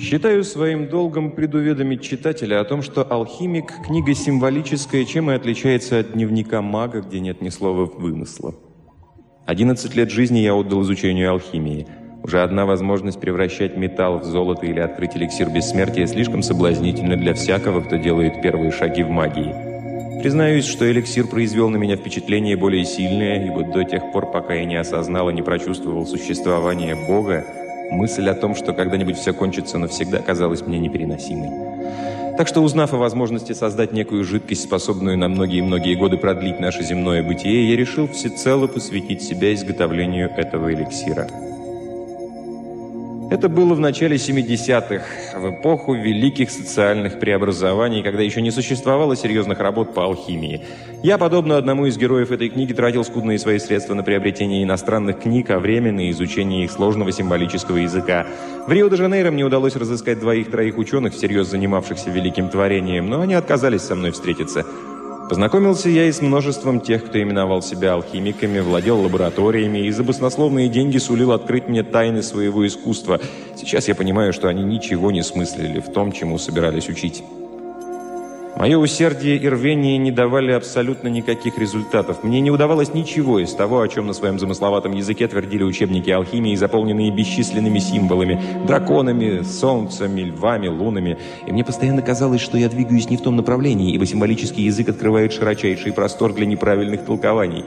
Считаю своим долгом предуведомить читателя о том, что «Алхимик» – книга символическая, чем и отличается от дневника мага, где нет ни слова вымысла. 11 лет жизни я отдал изучению алхимии. Уже одна возможность превращать металл в золото или открыть эликсир бессмертия слишком соблазнительна для всякого, кто делает первые шаги в магии. Признаюсь, что эликсир произвел на меня впечатление более сильное, ибо до тех пор, пока я не осознал и не прочувствовал существование Бога, Мысль о том, что когда-нибудь все кончится навсегда, казалась мне непереносимой. Так что, узнав о возможности создать некую жидкость, способную на многие-многие годы продлить наше земное бытие, я решил всецело посвятить себя изготовлению этого эликсира. Это было в начале 70-х, в эпоху великих социальных преобразований, когда еще не существовало серьезных работ по алхимии. Я, подобно одному из героев этой книги, тратил скудные свои средства на приобретение иностранных книг, а время на изучение их сложного символического языка. В Рио-де-Жанейро мне удалось разыскать двоих-троих ученых, всерьез занимавшихся великим творением, но они отказались со мной встретиться. Познакомился я и с множеством тех, кто именовал себя алхимиками, владел лабораториями и за баснословные деньги сулил открыть мне тайны своего искусства. Сейчас я понимаю, что они ничего не смыслили в том, чему собирались учить. Мое усердие и рвение не давали абсолютно никаких результатов. Мне не удавалось ничего из того, о чем на своем замысловатом языке твердили учебники алхимии, заполненные бесчисленными символами, драконами, солнцами, львами, лунами. И мне постоянно казалось, что я двигаюсь не в том направлении, ибо символический язык открывает широчайший простор для неправильных толкований.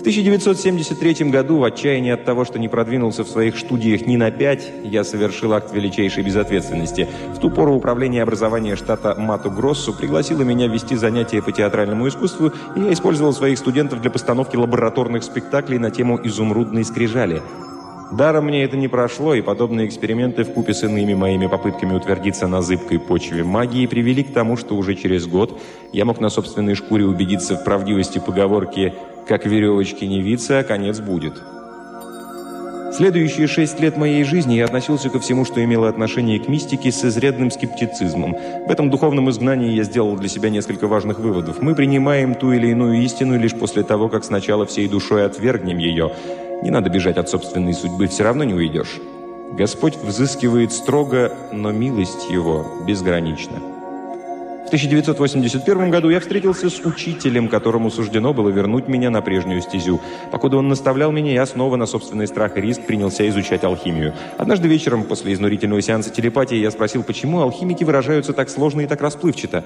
В 1973 году, в отчаянии от того, что не продвинулся в своих студиях ни на пять, я совершил акт величайшей безответственности. В ту пору управление образования штата Мату-Гроссу пригласило меня вести занятия по театральному искусству, и я использовал своих студентов для постановки лабораторных спектаклей на тему «Изумрудной скрижали». Даром мне это не прошло, и подобные эксперименты в купе с иными моими попытками утвердиться на зыбкой почве магии привели к тому, что уже через год я мог на собственной шкуре убедиться в правдивости поговорки «как веревочки не виться, а конец будет». Следующие шесть лет моей жизни я относился ко всему, что имело отношение к мистике, с изрядным скептицизмом. В этом духовном изгнании я сделал для себя несколько важных выводов. Мы принимаем ту или иную истину лишь после того, как сначала всей душой отвергнем ее – не надо бежать от собственной судьбы, все равно не уйдешь. Господь взыскивает строго, но милость Его безгранична. В 1981 году я встретился с учителем, которому суждено было вернуть меня на прежнюю стезю. Покуда он наставлял меня, я снова на собственный страх и риск принялся изучать алхимию. Однажды вечером, после изнурительного сеанса телепатии, я спросил, почему алхимики выражаются так сложно и так расплывчато.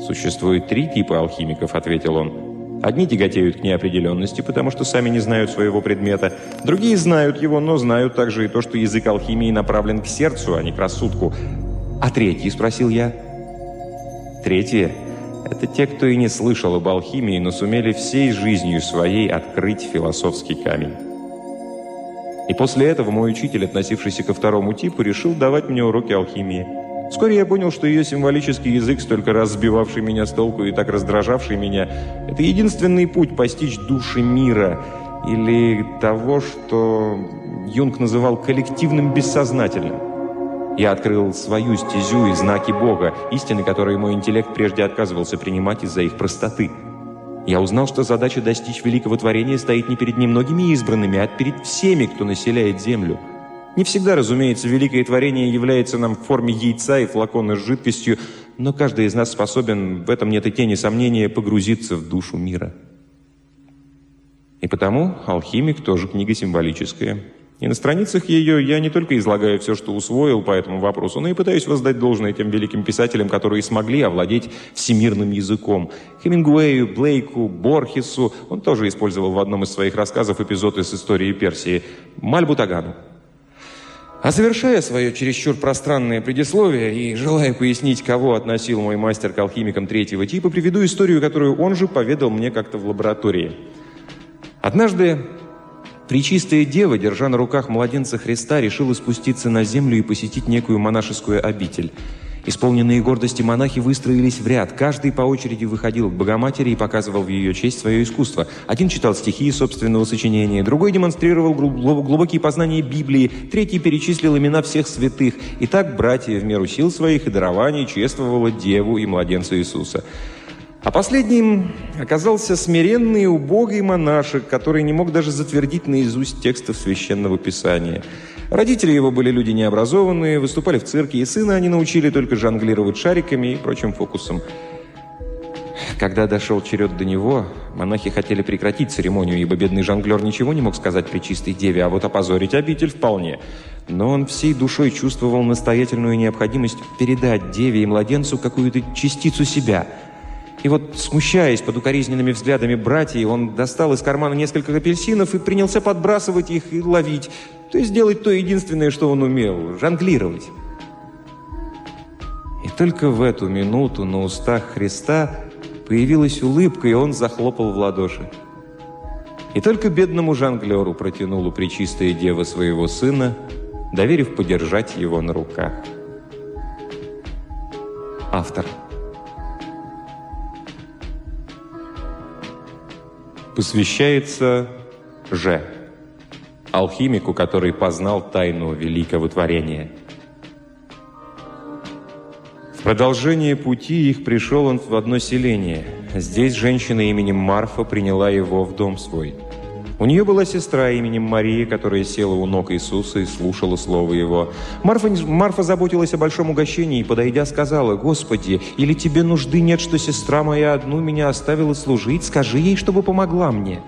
«Существует три типа алхимиков», — ответил он. Одни тяготеют к неопределенности, потому что сами не знают своего предмета. Другие знают его, но знают также и то, что язык алхимии направлен к сердцу, а не к рассудку. «А третьи?» – спросил я. Третьи – это те, кто и не слышал об алхимии, но сумели всей жизнью своей открыть философский камень. И после этого мой учитель, относившийся ко второму типу, решил давать мне уроки алхимии. Вскоре я понял, что ее символический язык, столько раз сбивавший меня с толку и так раздражавший меня, это единственный путь постичь души мира, или того, что Юнг называл коллективным бессознательным. Я открыл свою стезю и знаки Бога, истины, которые мой интеллект прежде отказывался принимать из-за их простоты. Я узнал, что задача достичь великого творения стоит не перед немногими избранными, а перед всеми, кто населяет Землю – не всегда, разумеется, великое творение является нам в форме яйца и флакона с жидкостью, но каждый из нас способен, в этом нет и тени сомнения, погрузиться в душу мира. И потому «Алхимик» тоже книга символическая. И на страницах ее я не только излагаю все, что усвоил по этому вопросу, но и пытаюсь воздать должное тем великим писателям, которые смогли овладеть всемирным языком. Хемингуэю, Блейку, Борхесу, он тоже использовал в одном из своих рассказов эпизод из истории Персии, Мальбутагану. А завершая свое чересчур пространное предисловие и желая пояснить, кого относил мой мастер к алхимикам третьего типа, приведу историю, которую он же поведал мне как-то в лаборатории. Однажды Пречистая Дева, держа на руках младенца Христа, решила спуститься на землю и посетить некую монашескую обитель – Исполненные гордости монахи выстроились в ряд. Каждый по очереди выходил к Богоматери и показывал в ее честь свое искусство. Один читал стихи собственного сочинения, другой демонстрировал глубокие познания Библии, третий перечислил имена всех святых. И так братья в меру сил своих и дарований чествовала Деву и младенца Иисуса. А последним оказался смиренный и убогий монашек, который не мог даже затвердить наизусть текстов Священного Писания – Родители его были люди необразованные, выступали в цирке, и сына они научили только жонглировать шариками и прочим фокусом. Когда дошел черед до него, монахи хотели прекратить церемонию, ибо бедный жонглер ничего не мог сказать при чистой деве, а вот опозорить обитель вполне. Но он всей душой чувствовал настоятельную необходимость передать деве и младенцу какую-то частицу себя – и вот, смущаясь под укоризненными взглядами братьев, он достал из кармана несколько апельсинов и принялся подбрасывать их и ловить. То есть делать то единственное, что он умел – жонглировать. И только в эту минуту на устах Христа появилась улыбка, и он захлопал в ладоши. И только бедному жонглеру протянула причистая дева своего сына, доверив подержать его на руках. Автор – посвящается Ж, алхимику, который познал тайну великого творения. В продолжение пути их пришел он в одно селение. Здесь женщина именем Марфа приняла его в дом свой – у нее была сестра именем Мария, которая села у ног Иисуса и слушала слово Его. Марфа, Марфа заботилась о большом угощении и, подойдя, сказала, «Господи, или тебе нужды нет, что сестра моя одну меня оставила служить? Скажи ей, чтобы помогла мне».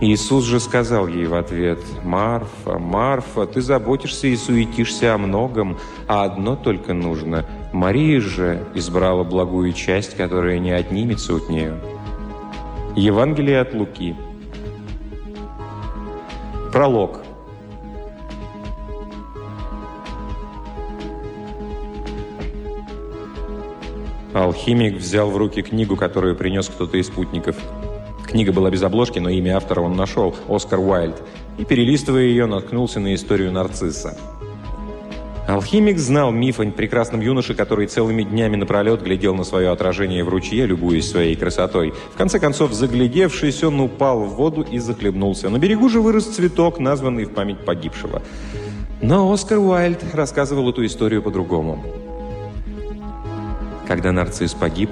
Иисус же сказал ей в ответ, «Марфа, Марфа, ты заботишься и суетишься о многом, а одно только нужно. Мария же избрала благую часть, которая не отнимется от нее». Евангелие от Луки – Пролог. Алхимик взял в руки книгу, которую принес кто-то из спутников. Книга была без обложки, но имя автора он нашел – Оскар Уайльд. И, перелистывая ее, наткнулся на историю нарцисса. Алхимик знал миф о прекрасном юноше, который целыми днями напролет глядел на свое отражение в ручье, любуясь своей красотой. В конце концов, заглядевшись, он упал в воду и захлебнулся. На берегу же вырос цветок, названный в память погибшего. Но Оскар Уайльд рассказывал эту историю по-другому. Когда нарцисс погиб,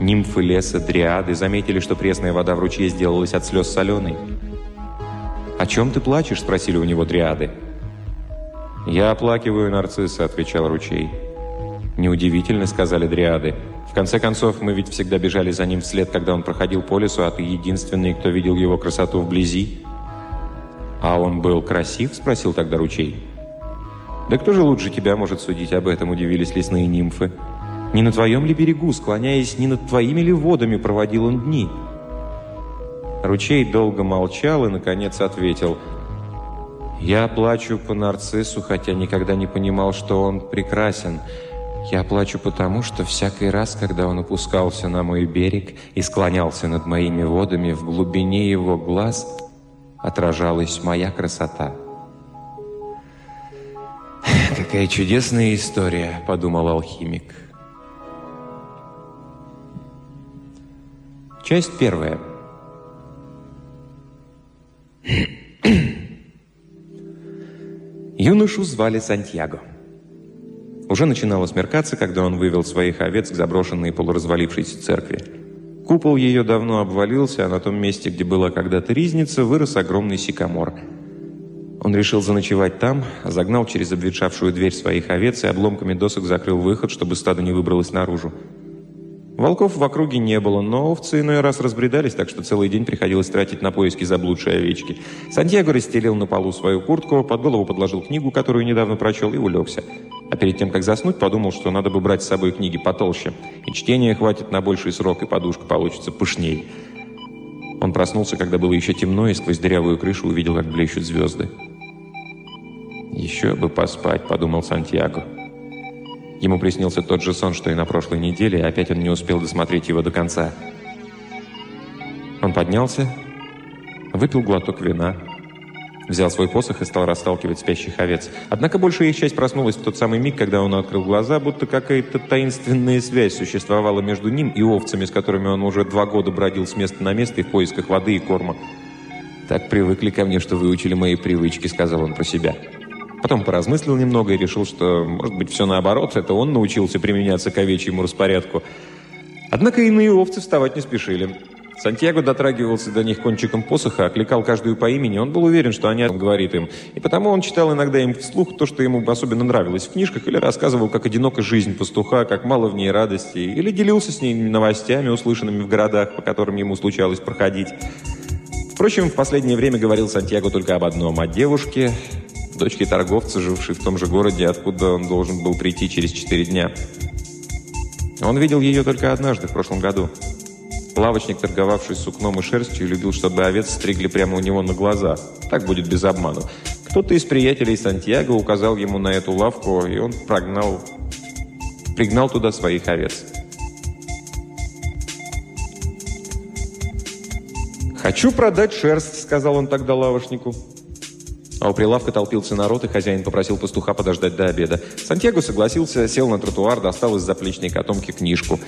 нимфы леса, дриады заметили, что пресная вода в ручье сделалась от слез соленой. «О чем ты плачешь?» – спросили у него дриады. «Я оплакиваю нарцисса», — отвечал ручей. «Неудивительно», — сказали дриады. «В конце концов, мы ведь всегда бежали за ним вслед, когда он проходил по лесу, а ты единственный, кто видел его красоту вблизи». «А он был красив?» — спросил тогда ручей. «Да кто же лучше тебя может судить об этом?» — удивились лесные нимфы. «Не на твоем ли берегу, склоняясь, не над твоими ли водами проводил он дни?» Ручей долго молчал и, наконец, ответил — я плачу по нарциссу, хотя никогда не понимал, что он прекрасен. Я плачу потому, что всякий раз, когда он опускался на мой берег и склонялся над моими водами, в глубине его глаз отражалась моя красота. «Какая чудесная история», — подумал алхимик. Часть первая. Юношу звали Сантьяго. Уже начинало смеркаться, когда он вывел своих овец к заброшенной полуразвалившейся церкви. Купол ее давно обвалился, а на том месте, где была когда-то ризница, вырос огромный сикамор. Он решил заночевать там, загнал через обветшавшую дверь своих овец и обломками досок закрыл выход, чтобы стадо не выбралось наружу. Волков в округе не было, но овцы иной раз разбредались, так что целый день приходилось тратить на поиски заблудшей овечки. Сантьяго расстелил на полу свою куртку, под голову подложил книгу, которую недавно прочел, и улегся. А перед тем, как заснуть, подумал, что надо бы брать с собой книги потолще. И чтения хватит на больший срок, и подушка получится пышней. Он проснулся, когда было еще темно, и сквозь дырявую крышу увидел, как блещут звезды. «Еще бы поспать», — подумал Сантьяго. Ему приснился тот же сон, что и на прошлой неделе, и опять он не успел досмотреть его до конца. Он поднялся, выпил глоток вина, взял свой посох и стал расталкивать спящих овец. Однако большая их часть проснулась в тот самый миг, когда он открыл глаза, будто какая-то таинственная связь существовала между ним и овцами, с которыми он уже два года бродил с места на место и в поисках воды и корма. «Так привыкли ко мне, что выучили мои привычки», — сказал он про себя. Потом поразмыслил немного и решил, что, может быть, все наоборот, это он научился применяться к овечьему распорядку. Однако иные овцы вставать не спешили. Сантьяго дотрагивался до них кончиком посоха, окликал каждую по имени. Он был уверен, что они говорит им. И потому он читал иногда им вслух то, что ему особенно нравилось в книжках, или рассказывал, как одинока жизнь пастуха, как мало в ней радости, или делился с ними новостями, услышанными в городах, по которым ему случалось проходить. Впрочем, в последнее время говорил Сантьяго только об одном – о девушке, дочке торговца, жившей в том же городе, откуда он должен был прийти через четыре дня. Он видел ее только однажды, в прошлом году – Лавочник, торговавший сукном и шерстью, любил, чтобы овец стригли прямо у него на глаза. Так будет без обману. Кто-то из приятелей Сантьяго указал ему на эту лавку, и он прогнал, пригнал туда своих овец. «Хочу продать шерсть», — сказал он тогда лавочнику. А у прилавка толпился народ, и хозяин попросил пастуха подождать до обеда. Сантьяго согласился, сел на тротуар, достал из заплечной котомки книжку.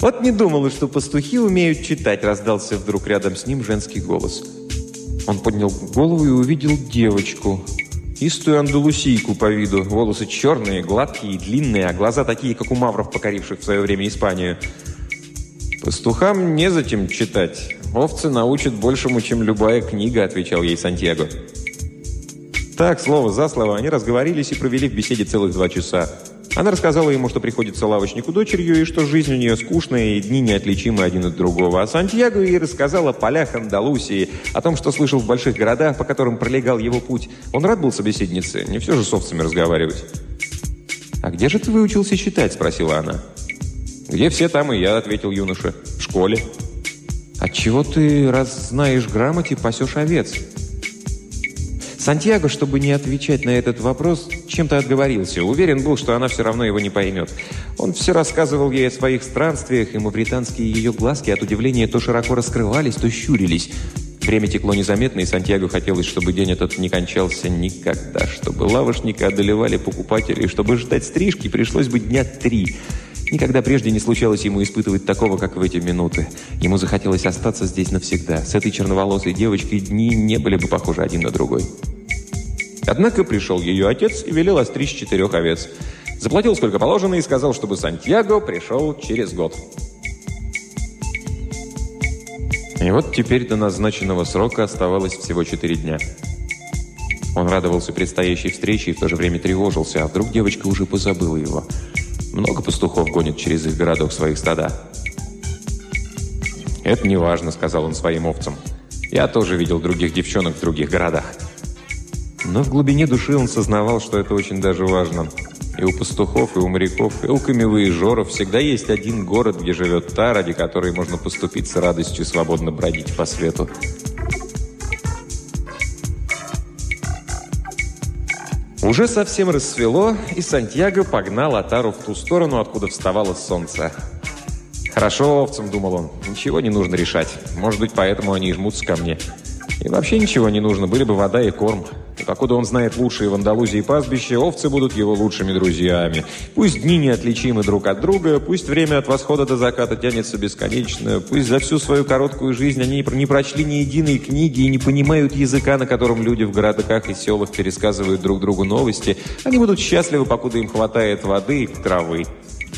«Вот не думала, что пастухи умеют читать», — раздался вдруг рядом с ним женский голос. Он поднял голову и увидел девочку. Истую андалусийку по виду. Волосы черные, гладкие и длинные, а глаза такие, как у мавров, покоривших в свое время Испанию. «Пастухам незачем читать. Овцы научат большему, чем любая книга», — отвечал ей Сантьяго. Так, слово за слово, они разговорились и провели в беседе целых два часа. Она рассказала ему, что приходится лавочнику дочерью, и что жизнь у нее скучная, и дни неотличимы один от другого. А Сантьяго ей рассказал о полях Андалусии, о том, что слышал в больших городах, по которым пролегал его путь. Он рад был собеседнице, не все же с овцами разговаривать. «А где же ты выучился читать?» – спросила она. «Где все, там и я», – ответил юноша. «В школе». «Отчего ты, раз знаешь грамоте, пасешь овец?» Сантьяго, чтобы не отвечать на этот вопрос, чем-то отговорился. Уверен был, что она все равно его не поймет. Он все рассказывал ей о своих странствиях, и мавританские ее глазки от удивления то широко раскрывались, то щурились. Время текло незаметно, и Сантьяго хотелось, чтобы день этот не кончался никогда, чтобы лавошника одолевали покупатели, чтобы ждать стрижки пришлось бы дня три. Никогда прежде не случалось ему испытывать такого, как в эти минуты. Ему захотелось остаться здесь навсегда. С этой черноволосой девочкой дни не были бы похожи один на другой. Однако пришел ее отец и велел остричь четырех овец. Заплатил сколько положено и сказал, чтобы Сантьяго пришел через год. И вот теперь до назначенного срока оставалось всего четыре дня. Он радовался предстоящей встрече и в то же время тревожился, а вдруг девочка уже позабыла его. Много пастухов гонит через их городок своих стада. «Это не важно», — сказал он своим овцам. «Я тоже видел других девчонок в других городах». Но в глубине души он сознавал, что это очень даже важно. И у пастухов, и у моряков, и у камевоежоров всегда есть один город, где живет та, ради которой можно поступить с радостью свободно бродить по свету. Уже совсем рассвело, и Сантьяго погнал Атару в ту сторону, откуда вставало солнце. «Хорошо, овцам», — думал он, — «ничего не нужно решать. Может быть, поэтому они и жмутся ко мне. И вообще ничего не нужно, были бы вода и корм. И покуда он знает лучшие в Андалузии пастбища, овцы будут его лучшими друзьями. Пусть дни неотличимы друг от друга, пусть время от восхода до заката тянется бесконечно, пусть за всю свою короткую жизнь они не прочли ни единой книги и не понимают языка, на котором люди в городках и селах пересказывают друг другу новости, они будут счастливы, покуда им хватает воды и травы.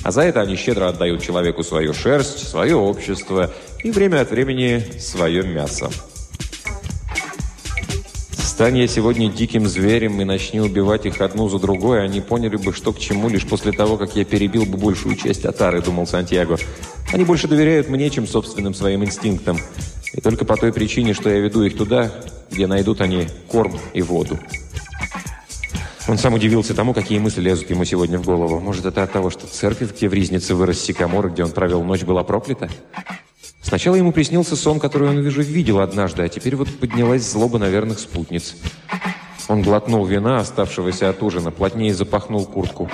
А за это они щедро отдают человеку свою шерсть, свое общество и время от времени свое мясо. Стань я сегодня диким зверем и начни убивать их одну за другой, они поняли бы, что к чему, лишь после того, как я перебил бы большую часть Атары, думал Сантьяго. Они больше доверяют мне, чем собственным своим инстинктам. И только по той причине, что я веду их туда, где найдут они корм и воду. Он сам удивился тому, какие мысли лезут ему сегодня в голову. Может, это от того, что церковь, где в Ризнице вырос сикамор, где он провел ночь, была проклята? Сначала ему приснился сон, который он, вижу, видел однажды, а теперь вот поднялась злоба на верных спутниц. Он глотнул вина, оставшегося от ужина, плотнее запахнул куртку.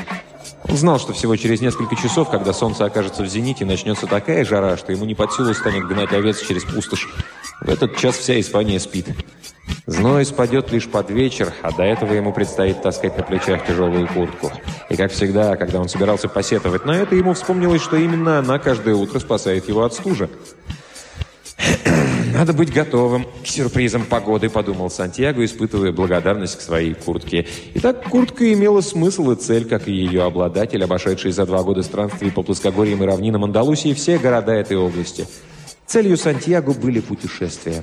Знал, что всего через несколько часов, когда солнце окажется в зените, начнется такая жара, что ему не под силу станет гнать овец через пустошь. В этот час вся Испания спит. Зной спадет лишь под вечер, а до этого ему предстоит таскать на плечах тяжелую куртку. И, как всегда, когда он собирался посетовать на это, ему вспомнилось, что именно она каждое утро спасает его от стужи. «Надо быть готовым к сюрпризам погоды», — подумал Сантьяго, испытывая благодарность к своей куртке. Итак, куртка имела смысл и цель, как и ее обладатель, обошедший за два года странствий по плоскогорьям и равнинам Андалусии все города этой области — Целью Сантьяго были путешествия.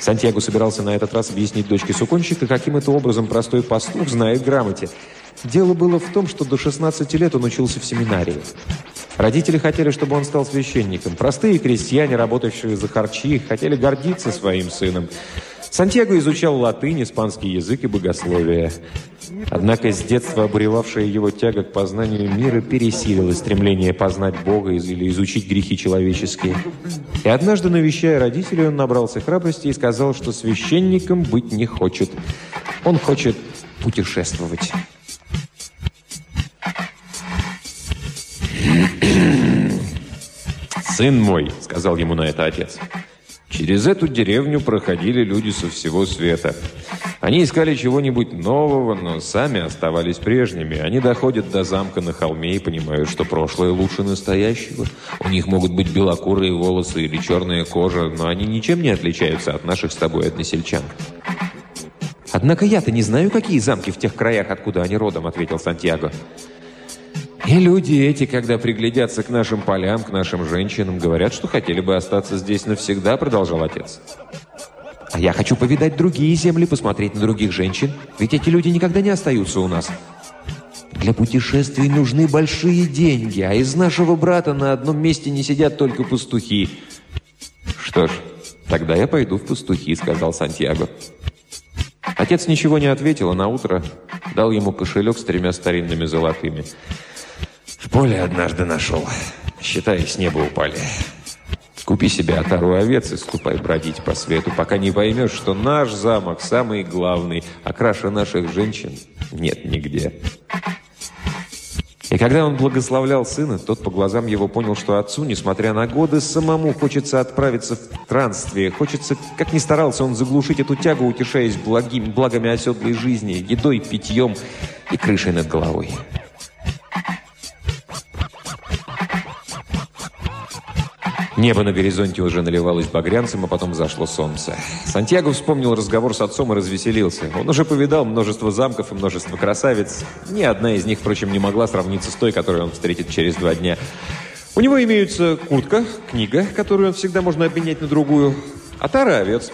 Сантьяго собирался на этот раз объяснить дочке суконщика, каким это образом простой пастух знает грамоте. Дело было в том, что до 16 лет он учился в семинарии. Родители хотели, чтобы он стал священником. Простые крестьяне, работающие за харчи, хотели гордиться своим сыном. Сантьяго изучал латынь, испанский язык и богословие. Однако с детства обуревавшая его тяга к познанию мира пересилила стремление познать Бога или изучить грехи человеческие. И однажды, навещая родителей, он набрался храбрости и сказал, что священником быть не хочет. Он хочет путешествовать. «Сын мой», — сказал ему на это отец, — Через эту деревню проходили люди со всего света. Они искали чего-нибудь нового, но сами оставались прежними. Они доходят до замка на холме и понимают, что прошлое лучше настоящего. У них могут быть белокурые волосы или черная кожа, но они ничем не отличаются от наших с тобой односельчан. «Однако я-то не знаю, какие замки в тех краях, откуда они родом», — ответил Сантьяго. И люди эти, когда приглядятся к нашим полям, к нашим женщинам, говорят, что хотели бы остаться здесь навсегда, продолжал отец. А я хочу повидать другие земли, посмотреть на других женщин, ведь эти люди никогда не остаются у нас. Для путешествий нужны большие деньги, а из нашего брата на одном месте не сидят только пастухи. Что ж, тогда я пойду в пастухи, сказал Сантьяго. Отец ничего не ответил, а на утро дал ему кошелек с тремя старинными золотыми. В поле однажды нашел. Считай, с неба упали. Купи себе отару овец и ступай бродить по свету, пока не поймешь, что наш замок самый главный, а краше наших женщин нет нигде. И когда он благословлял сына, тот по глазам его понял, что отцу, несмотря на годы, самому хочется отправиться в странствие. Хочется, как ни старался он заглушить эту тягу, утешаясь благим, благами оседлой жизни, едой, питьем и крышей над головой. Небо на горизонте уже наливалось багрянцем, а потом зашло солнце. Сантьяго вспомнил разговор с отцом и развеселился. Он уже повидал множество замков и множество красавиц. Ни одна из них, впрочем, не могла сравниться с той, которую он встретит через два дня. У него имеются куртка, книга, которую он всегда можно обменять на другую, а тара овец.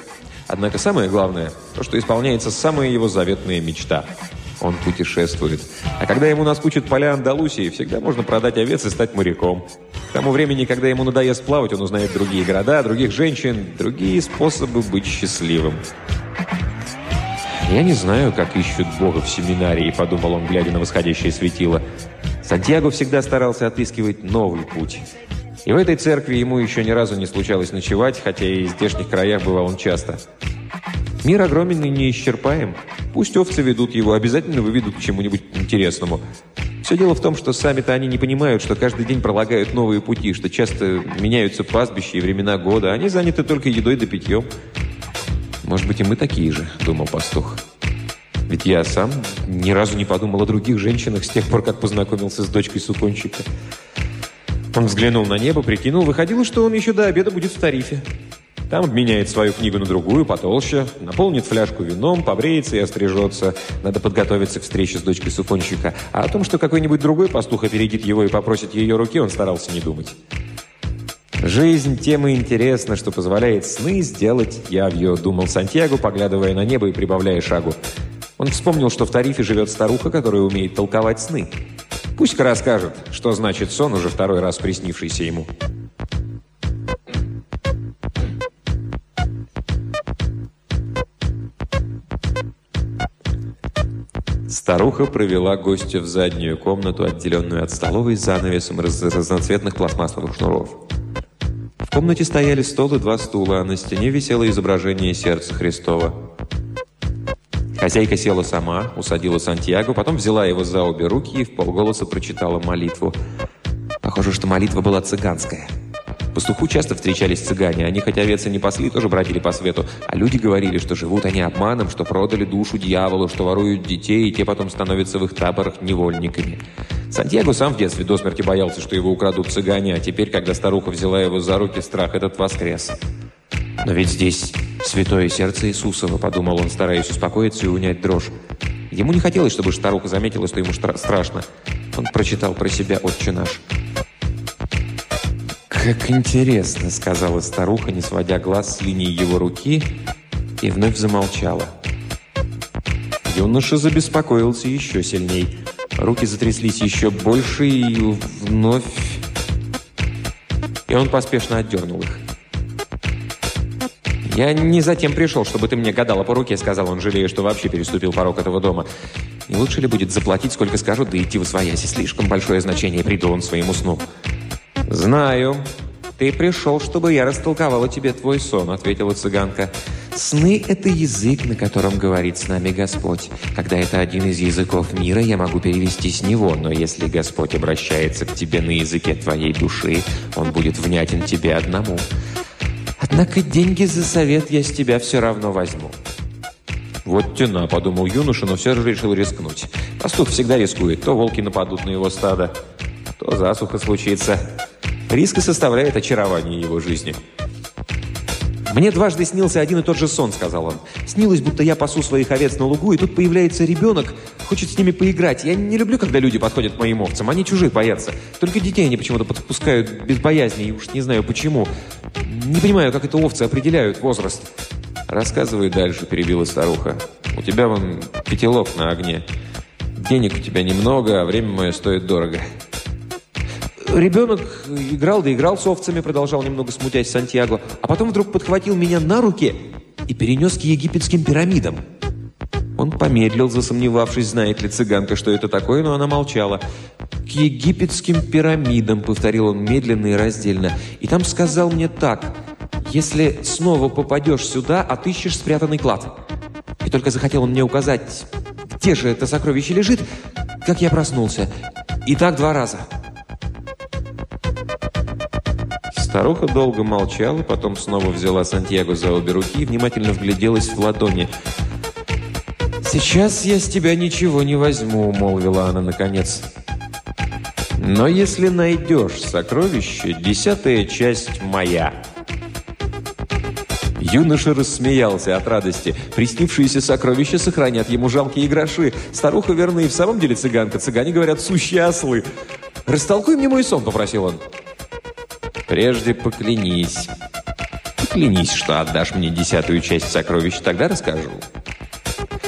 Однако самое главное, то, что исполняется самая его заветная мечта – он путешествует. А когда ему наскучат поля Андалусии, всегда можно продать овец и стать моряком. К тому времени, когда ему надоест плавать, он узнает другие города, других женщин, другие способы быть счастливым. «Я не знаю, как ищут Бога в семинарии», — подумал он, глядя на восходящее светило. Сантьяго всегда старался отыскивать новый путь. И в этой церкви ему еще ни разу не случалось ночевать, хотя и в здешних краях бывал он часто. Мир огромен и неисчерпаем. Пусть овцы ведут его, обязательно выведут к чему-нибудь интересному. Все дело в том, что сами-то они не понимают, что каждый день пролагают новые пути, что часто меняются пастбища и времена года. Они заняты только едой да питьем. «Может быть, и мы такие же», — думал пастух. «Ведь я сам ни разу не подумал о других женщинах с тех пор, как познакомился с дочкой сукончика». Он взглянул на небо, прикинул, выходило, что он еще до обеда будет в тарифе. Там обменяет свою книгу на другую, потолще, наполнит фляжку вином, побреется и острижется. Надо подготовиться к встрече с дочкой суконщика. А о том, что какой-нибудь другой пастух опередит его и попросит ее руки, он старался не думать. «Жизнь тем и интересна, что позволяет сны сделать явью», — думал Сантьяго, поглядывая на небо и прибавляя шагу. Он вспомнил, что в Тарифе живет старуха, которая умеет толковать сны. Пусть-ка расскажет, что значит сон, уже второй раз приснившийся ему. Старуха провела гостя в заднюю комнату, отделенную от столовой занавесом из разноцветных пластмассовых шнуров. В комнате стояли стол и два стула, а на стене висело изображение сердца Христова. Хозяйка села сама, усадила Сантьяго, потом взяла его за обе руки и в полголоса прочитала молитву. Похоже, что молитва была цыганская. Пастуху часто встречались цыгане. Они, хотя овец и не пасли, тоже бродили по свету. А люди говорили, что живут они обманом, что продали душу дьяволу, что воруют детей, и те потом становятся в их таборах невольниками. Сантьяго сам в детстве до смерти боялся, что его украдут цыгане, а теперь, когда старуха взяла его за руки, страх этот воскрес. «Но ведь здесь святое сердце Иисусова», — подумал он, стараясь успокоиться и унять дрожь. Ему не хотелось, чтобы старуха заметила, что ему страшно. Он прочитал про себя «Отче наш». «Как интересно», — сказала старуха, не сводя глаз с линии его руки, и вновь замолчала. Юноша забеспокоился еще сильней. Руки затряслись еще больше и вновь... И он поспешно отдернул их. «Я не затем пришел, чтобы ты мне гадала по руке», — сказал он, жалея, что вообще переступил порог этого дома. «Не лучше ли будет заплатить, сколько скажут, да идти в освояси? Слишком большое значение придал он своему сну». «Знаю. Ты пришел, чтобы я растолковала тебе твой сон», — ответила цыганка. «Сны — это язык, на котором говорит с нами Господь. Когда это один из языков мира, я могу перевести с него, но если Господь обращается к тебе на языке твоей души, он будет внятен тебе одному. Однако деньги за совет я с тебя все равно возьму». «Вот тена», — подумал юноша, но все же решил рискнуть. Пастух всегда рискует. То волки нападут на его стадо, то засуха случится. Риск и составляет очарование его жизни. «Мне дважды снился один и тот же сон», — сказал он. «Снилось, будто я пасу своих овец на лугу, и тут появляется ребенок, хочет с ними поиграть. Я не люблю, когда люди подходят к моим овцам, они чужих боятся. Только детей они почему-то подпускают без боязни, и уж не знаю почему. Не понимаю, как это овцы определяют возраст». «Рассказывай дальше», — перебила старуха. «У тебя вон пятилок на огне. Денег у тебя немного, а время мое стоит дорого». Ребенок играл да играл с овцами, продолжал немного смутясь Сантьяго, а потом вдруг подхватил меня на руки и перенес к египетским пирамидам. Он помедлил, засомневавшись, знает ли цыганка, что это такое, но она молчала. «К египетским пирамидам», — повторил он медленно и раздельно. «И там сказал мне так, если снова попадешь сюда, отыщешь спрятанный клад». И только захотел он мне указать, где же это сокровище лежит, как я проснулся. И так два раза. Старуха долго молчала, потом снова взяла Сантьяго за обе руки и внимательно вгляделась в ладони. «Сейчас я с тебя ничего не возьму», — молвила она наконец. «Но если найдешь сокровище, десятая часть моя». Юноша рассмеялся от радости. Приснившиеся сокровища сохранят ему жалкие гроши. Старуха верна и в самом деле цыганка. Цыгане говорят «сущие ослы». «Растолкуй мне мой сон», — попросил он. Прежде поклянись. Поклянись, что отдашь мне десятую часть сокровищ, тогда расскажу.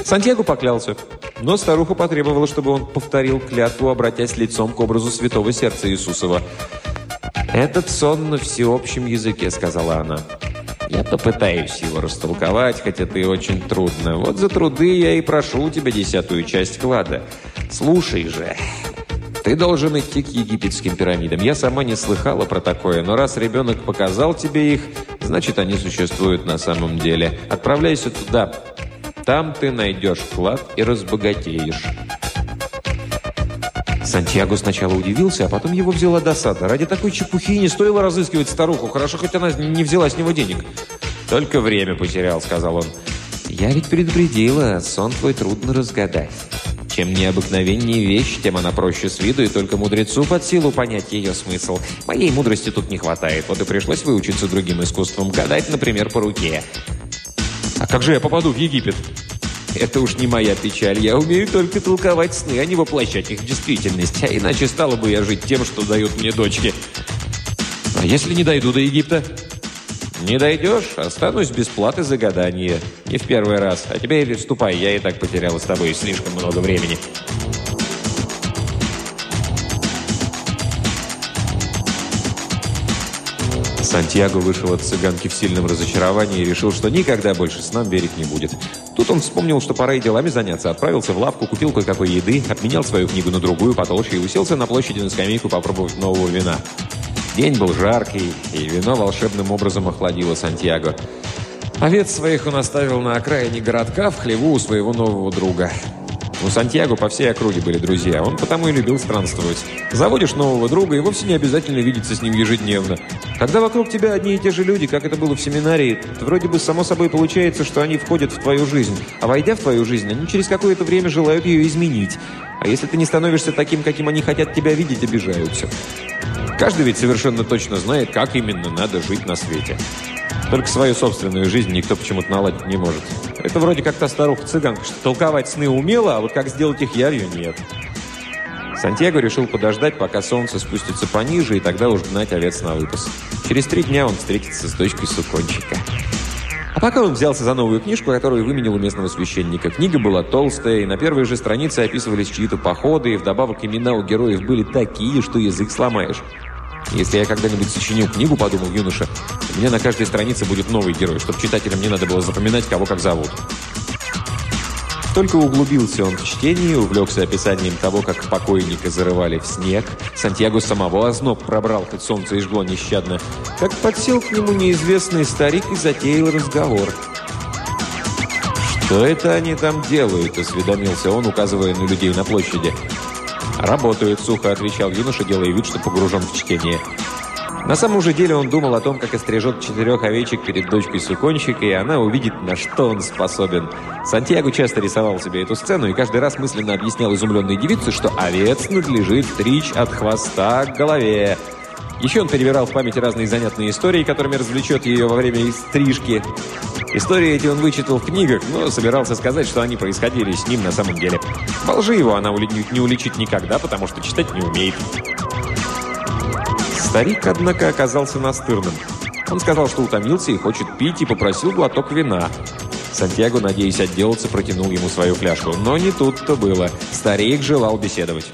Сантьяго поклялся, но старуха потребовала, чтобы он повторил клятву, обратясь лицом к образу святого сердца Иисусова. «Этот сон на всеобщем языке», — сказала она. «Я попытаюсь его растолковать, хотя и очень трудно. Вот за труды я и прошу у тебя десятую часть клада. Слушай же, ты должен идти к египетским пирамидам. Я сама не слыхала про такое, но раз ребенок показал тебе их, значит, они существуют на самом деле. Отправляйся туда. Там ты найдешь клад и разбогатеешь. Сантьяго сначала удивился, а потом его взяла досада. Ради такой чепухи не стоило разыскивать старуху. Хорошо, хоть она не взяла с него денег. «Только время потерял», — сказал он. «Я ведь предупредила, сон твой трудно разгадать». Чем необыкновеннее вещь, тем она проще с виду, и только мудрецу под силу понять ее смысл. Моей мудрости тут не хватает, вот и пришлось выучиться другим искусством, гадать, например, по руке. А как же я попаду в Египет? Это уж не моя печаль, я умею только толковать сны, а не воплощать их в действительность, а иначе стало бы я жить тем, что дают мне дочки. А если не дойду до Египта? «Не дойдешь, останусь без платы за гадание. Не в первый раз. А теперь ступай, я и так потеряла с тобой слишком много времени». Сантьяго вышел от цыганки в сильном разочаровании и решил, что никогда больше с нам верить не будет. Тут он вспомнил, что пора и делами заняться. Отправился в лавку, купил кое-какой еды, обменял свою книгу на другую, потолще, и уселся на площади на скамейку попробовать нового вина. День был жаркий, и вино волшебным образом охладило Сантьяго. Овец своих он оставил на окраине городка в хлеву у своего нового друга. У Сантьяго по всей округе были друзья, он потому и любил странствовать. Заводишь нового друга, и вовсе не обязательно видеться с ним ежедневно. Когда вокруг тебя одни и те же люди, как это было в семинарии, то вроде бы само собой получается, что они входят в твою жизнь. А войдя в твою жизнь, они через какое-то время желают ее изменить. А если ты не становишься таким, каким они хотят тебя видеть, обижаются. Каждый ведь совершенно точно знает, как именно надо жить на свете. Только свою собственную жизнь никто почему-то наладить не может. Это вроде как та старуха-цыганка, что толковать сны умела, а вот как сделать их ярью нет. Сантьяго решил подождать, пока солнце спустится пониже, и тогда уж гнать овец на выпас. Через три дня он встретится с дочкой Сукончика. А пока он взялся за новую книжку, которую выменил у местного священника. Книга была толстая, и на первой же странице описывались чьи-то походы, и вдобавок имена у героев были такие, что язык сломаешь. Если я когда-нибудь сочиню книгу, подумал юноша, у меня на каждой странице будет новый герой, чтобы читателям не надо было запоминать, кого как зовут. Только углубился он в чтение, увлекся описанием того, как покойника зарывали в снег. Сантьяго самого озноб пробрал, хоть солнце и жгло нещадно. Как подсел к нему неизвестный старик и затеял разговор. «Что это они там делают?» – осведомился он, указывая на людей на площади. «Работают», – сухо отвечал юноша, делая вид, что погружен в чтение. На самом же деле он думал о том, как острижет четырех овечек перед дочкой суконщика, и она увидит, на что он способен. Сантьяго часто рисовал себе эту сцену и каждый раз мысленно объяснял изумленной девице, что овец надлежит стричь от хвоста к голове. Еще он перебирал в памяти разные занятные истории, которыми развлечет ее во время стрижки. Истории эти он вычитал в книгах, но собирался сказать, что они происходили с ним на самом деле. Во лжи его она не уличит никогда, потому что читать не умеет. Старик, однако, оказался настырным. Он сказал, что утомился и хочет пить, и попросил глоток вина. Сантьяго, надеясь отделаться, протянул ему свою фляжку. Но не тут-то было. Старик желал беседовать.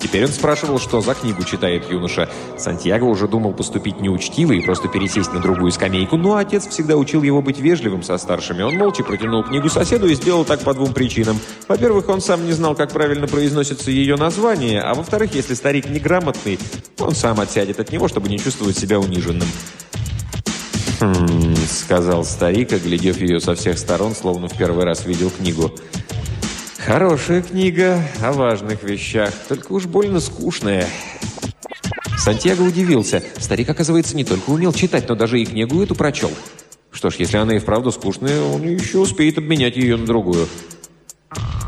Теперь он спрашивал, что за книгу читает юноша. Сантьяго уже думал поступить неучтиво и просто пересесть на другую скамейку, но отец всегда учил его быть вежливым со старшими. Он молча протянул книгу соседу и сделал так по двум причинам. Во-первых, он сам не знал, как правильно произносится ее название, а во-вторых, если старик неграмотный, он сам отсядет от него, чтобы не чувствовать себя униженным. «Хм...» — сказал старик, оглядев ее со всех сторон, словно в первый раз видел книгу. Хорошая книга о важных вещах, только уж больно скучная. Сантьяго удивился. Старик, оказывается, не только умел читать, но даже и книгу эту прочел. Что ж, если она и вправду скучная, он еще успеет обменять ее на другую.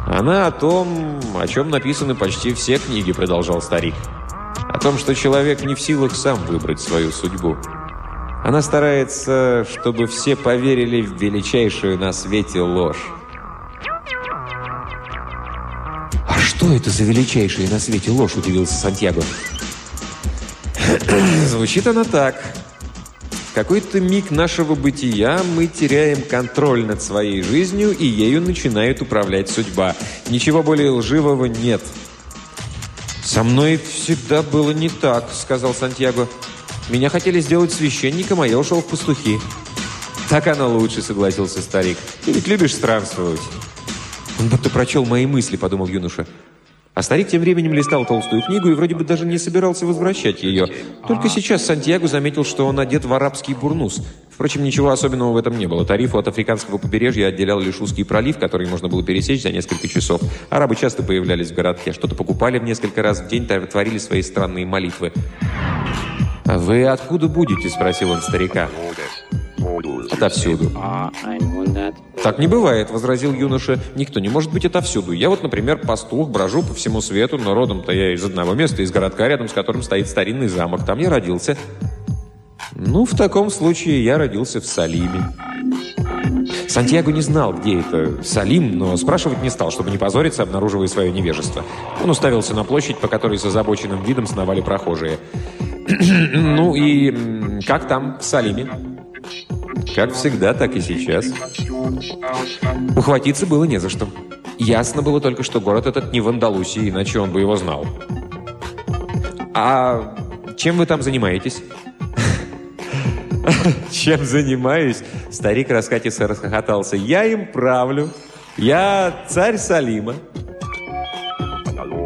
«Она о том, о чем написаны почти все книги», — продолжал старик. «О том, что человек не в силах сам выбрать свою судьбу. Она старается, чтобы все поверили в величайшую на свете ложь. «Что это за величайшая на свете ложь?» – удивился Сантьяго. Звучит она так. В какой-то миг нашего бытия мы теряем контроль над своей жизнью, и ею начинает управлять судьба. Ничего более лживого нет. «Со мной всегда было не так», — сказал Сантьяго. «Меня хотели сделать священником, а я ушел в пастухи». «Так оно лучше», — согласился старик. «Ты ведь любишь странствовать». «Он будто прочел мои мысли», — подумал юноша. А старик тем временем листал толстую книгу и вроде бы даже не собирался возвращать ее. Только сейчас Сантьяго заметил, что он одет в арабский бурнус. Впрочем, ничего особенного в этом не было. Тарифу от африканского побережья отделял лишь узкий пролив, который можно было пересечь за несколько часов. Арабы часто появлялись в городке, что-то покупали в несколько раз в день, творили свои странные молитвы. «А вы откуда будете?» – спросил он старика. «Отовсюду». «Так не бывает», — возразил юноша. «Никто не может быть отовсюду. Я вот, например, пастух, брожу по всему свету, но родом-то я из одного места, из городка, рядом с которым стоит старинный замок. Там я родился». «Ну, в таком случае я родился в Салиме». Сантьяго не знал, где это Салим, но спрашивать не стал, чтобы не позориться, обнаруживая свое невежество. Он уставился на площадь, по которой с озабоченным видом сновали прохожие. «Ну и как там, в Салиме?» Как всегда, так и сейчас. Ухватиться было не за что. Ясно было только, что город этот не в Андалусии, иначе он бы его знал. «А чем вы там занимаетесь?» «Чем занимаюсь?» Старик раскатисто расхохотался. «Я им правлю. Я царь Салима».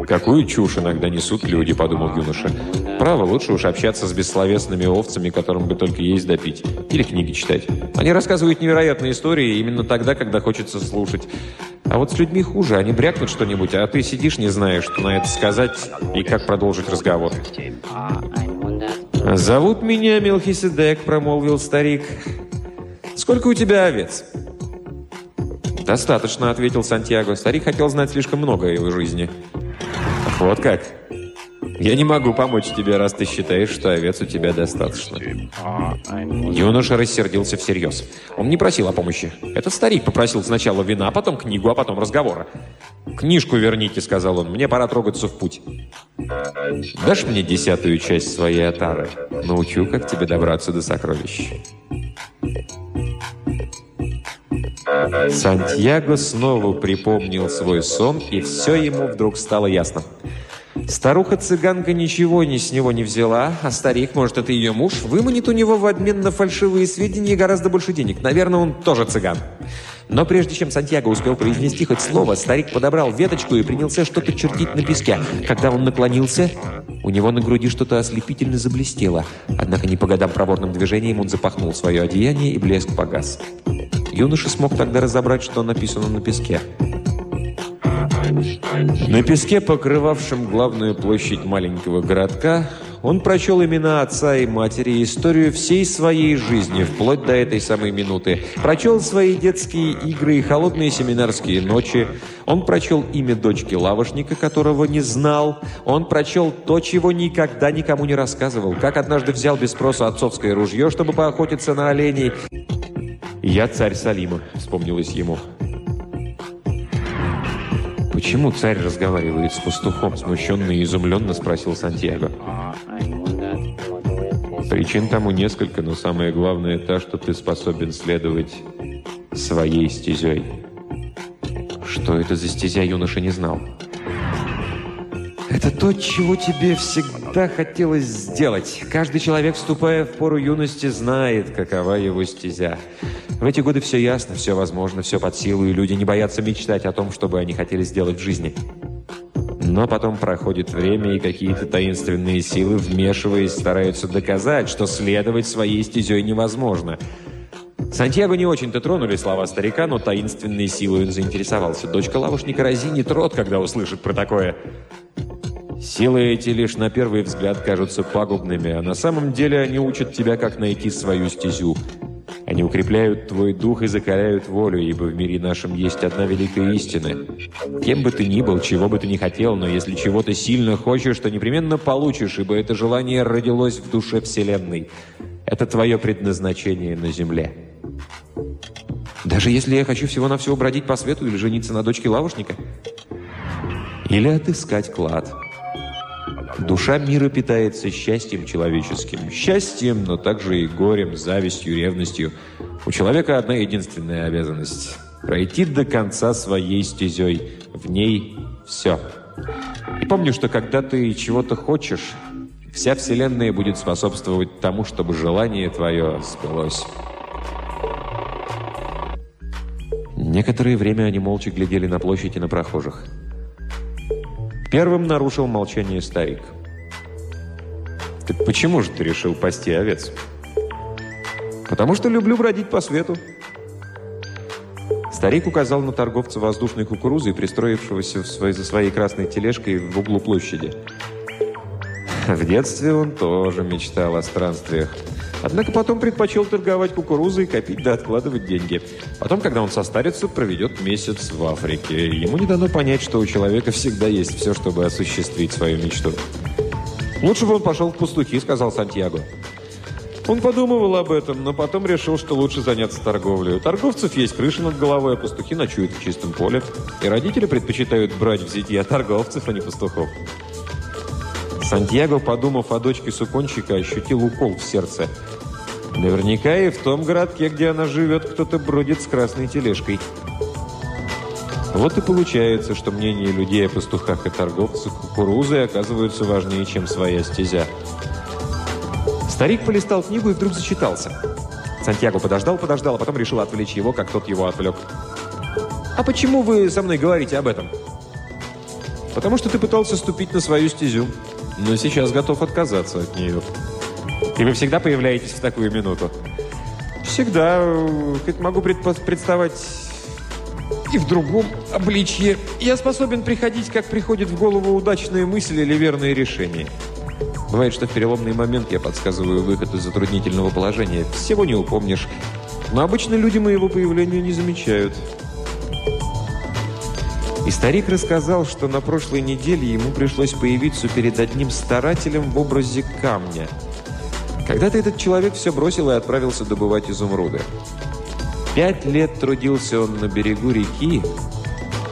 «Какую чушь иногда несут люди», — подумал юноша. «Право, лучше уж общаться с бессловесными овцами, которым бы только есть допить. Или книги читать. Они рассказывают невероятные истории именно тогда, когда хочется слушать. А вот с людьми хуже. Они брякнут что-нибудь, а ты сидишь, не знаешь, что на это сказать и как продолжить разговор». «Зовут меня Мелхиседек», — промолвил старик. «Сколько у тебя овец?» «Достаточно», — ответил Сантьяго. Старик хотел знать слишком много о его жизни. «Вот как? Я не могу помочь тебе, раз ты считаешь, что овец у тебя достаточно». Юноша рассердился всерьез. Он не просил о помощи. Этот старик попросил сначала вина, потом книгу, а потом разговора. «Книжку верните», — сказал он. «Мне пора трогаться в путь». «Дашь мне десятую часть своей отары? Научу, как тебе добраться до сокровищ». Сантьяго снова припомнил свой сон, и все ему вдруг стало ясно. Старуха-цыганка ничего ни с него не взяла, а старик, может, это ее муж, выманит у него в обмен на фальшивые сведения гораздо больше денег. Наверное, он тоже цыган. Но прежде чем Сантьяго успел произнести хоть слово, старик подобрал веточку и принялся что-то чертить на песке. Когда он наклонился, у него на груди что-то ослепительно заблестело. Однако не по годам проворным движением он запахнул свое одеяние, и блеск погас. Юноша смог тогда разобрать, что написано на песке. На песке, покрывавшем главную площадь маленького городка, он прочел имена отца и матери историю всей своей жизни, вплоть до этой самой минуты. Прочел свои детские игры и холодные семинарские ночи. Он прочел имя дочки лавошника, которого не знал. Он прочел то, чего никогда никому не рассказывал. Как однажды взял без спроса отцовское ружье, чтобы поохотиться на оленей. «Я царь Салима», — вспомнилось ему. «Почему царь разговаривает с пастухом?» – смущенно и изумленно спросил Сантьяго. «Причин тому несколько, но самое главное та, что ты способен следовать своей стезей». Что это за стезя, юноша не знал. «Это то, чего тебе всегда хотелось сделать. Каждый человек, вступая в пору юности, знает, какова его стезя. В эти годы все ясно, все возможно, все под силу, и люди не боятся мечтать о том, что бы они хотели сделать в жизни. Но потом проходит время, и какие-то таинственные силы, вмешиваясь, стараются доказать, что следовать своей стезей невозможно. Сантьяго не очень-то тронули слова старика, но таинственной силой он заинтересовался. Дочка лавушника Рози не трот, когда услышит про такое. Силы эти лишь на первый взгляд кажутся пагубными, а на самом деле они учат тебя, как найти свою стезю. Они укрепляют твой дух и закаляют волю, ибо в мире нашем есть одна великая истина. Кем бы ты ни был, чего бы ты ни хотел, но если чего-то сильно хочешь, то непременно получишь, ибо это желание родилось в душе Вселенной. Это твое предназначение на земле. Даже если я хочу всего-навсего бродить по свету или жениться на дочке лавушника? Или отыскать клад – Душа мира питается счастьем человеческим. Счастьем, но также и горем, завистью, ревностью. У человека одна единственная обязанность – пройти до конца своей стезей. В ней все. И помню, что когда ты чего-то хочешь, вся Вселенная будет способствовать тому, чтобы желание твое сбылось. Некоторое время они молча глядели на площадь и на прохожих. Первым нарушил молчание старик. «Так почему же ты решил пасти овец?» «Потому что люблю бродить по свету». Старик указал на торговца воздушной кукурузой, пристроившегося в своей, за своей красной тележкой в углу площади. В детстве он тоже мечтал о странствиях. Однако потом предпочел торговать кукурузой, копить да откладывать деньги. Потом, когда он состарится, проведет месяц в Африке. Ему не дано понять, что у человека всегда есть все, чтобы осуществить свою мечту. «Лучше бы он пошел в пастухи», — сказал Сантьяго. Он подумывал об этом, но потом решил, что лучше заняться торговлей. У торговцев есть крыша над головой, а пастухи ночуют в чистом поле. И родители предпочитают брать в зятья торговцев, а не пастухов. Сантьяго, подумав о дочке сукончика, ощутил укол в сердце. Наверняка и в том городке, где она живет, кто-то бродит с красной тележкой. Вот и получается, что мнение людей о пастухах и торговцах кукурузой оказываются важнее, чем своя стезя. Старик полистал книгу и вдруг зачитался. Сантьяго подождал, подождал, а потом решил отвлечь его, как тот его отвлек. «А почему вы со мной говорите об этом?» «Потому что ты пытался ступить на свою стезю, но сейчас готов отказаться от нее». И вы всегда появляетесь в такую минуту? Всегда. Хоть могу представать и в другом обличье. Я способен приходить, как приходит в голову удачная мысль или верное решение. Бывает, что в переломный момент я подсказываю выход из затруднительного положения. Всего не упомнишь. Но обычно люди моего появления не замечают. И старик рассказал, что на прошлой неделе ему пришлось появиться перед одним старателем в образе камня – когда-то этот человек все бросил и отправился добывать изумруды. Пять лет трудился он на берегу реки,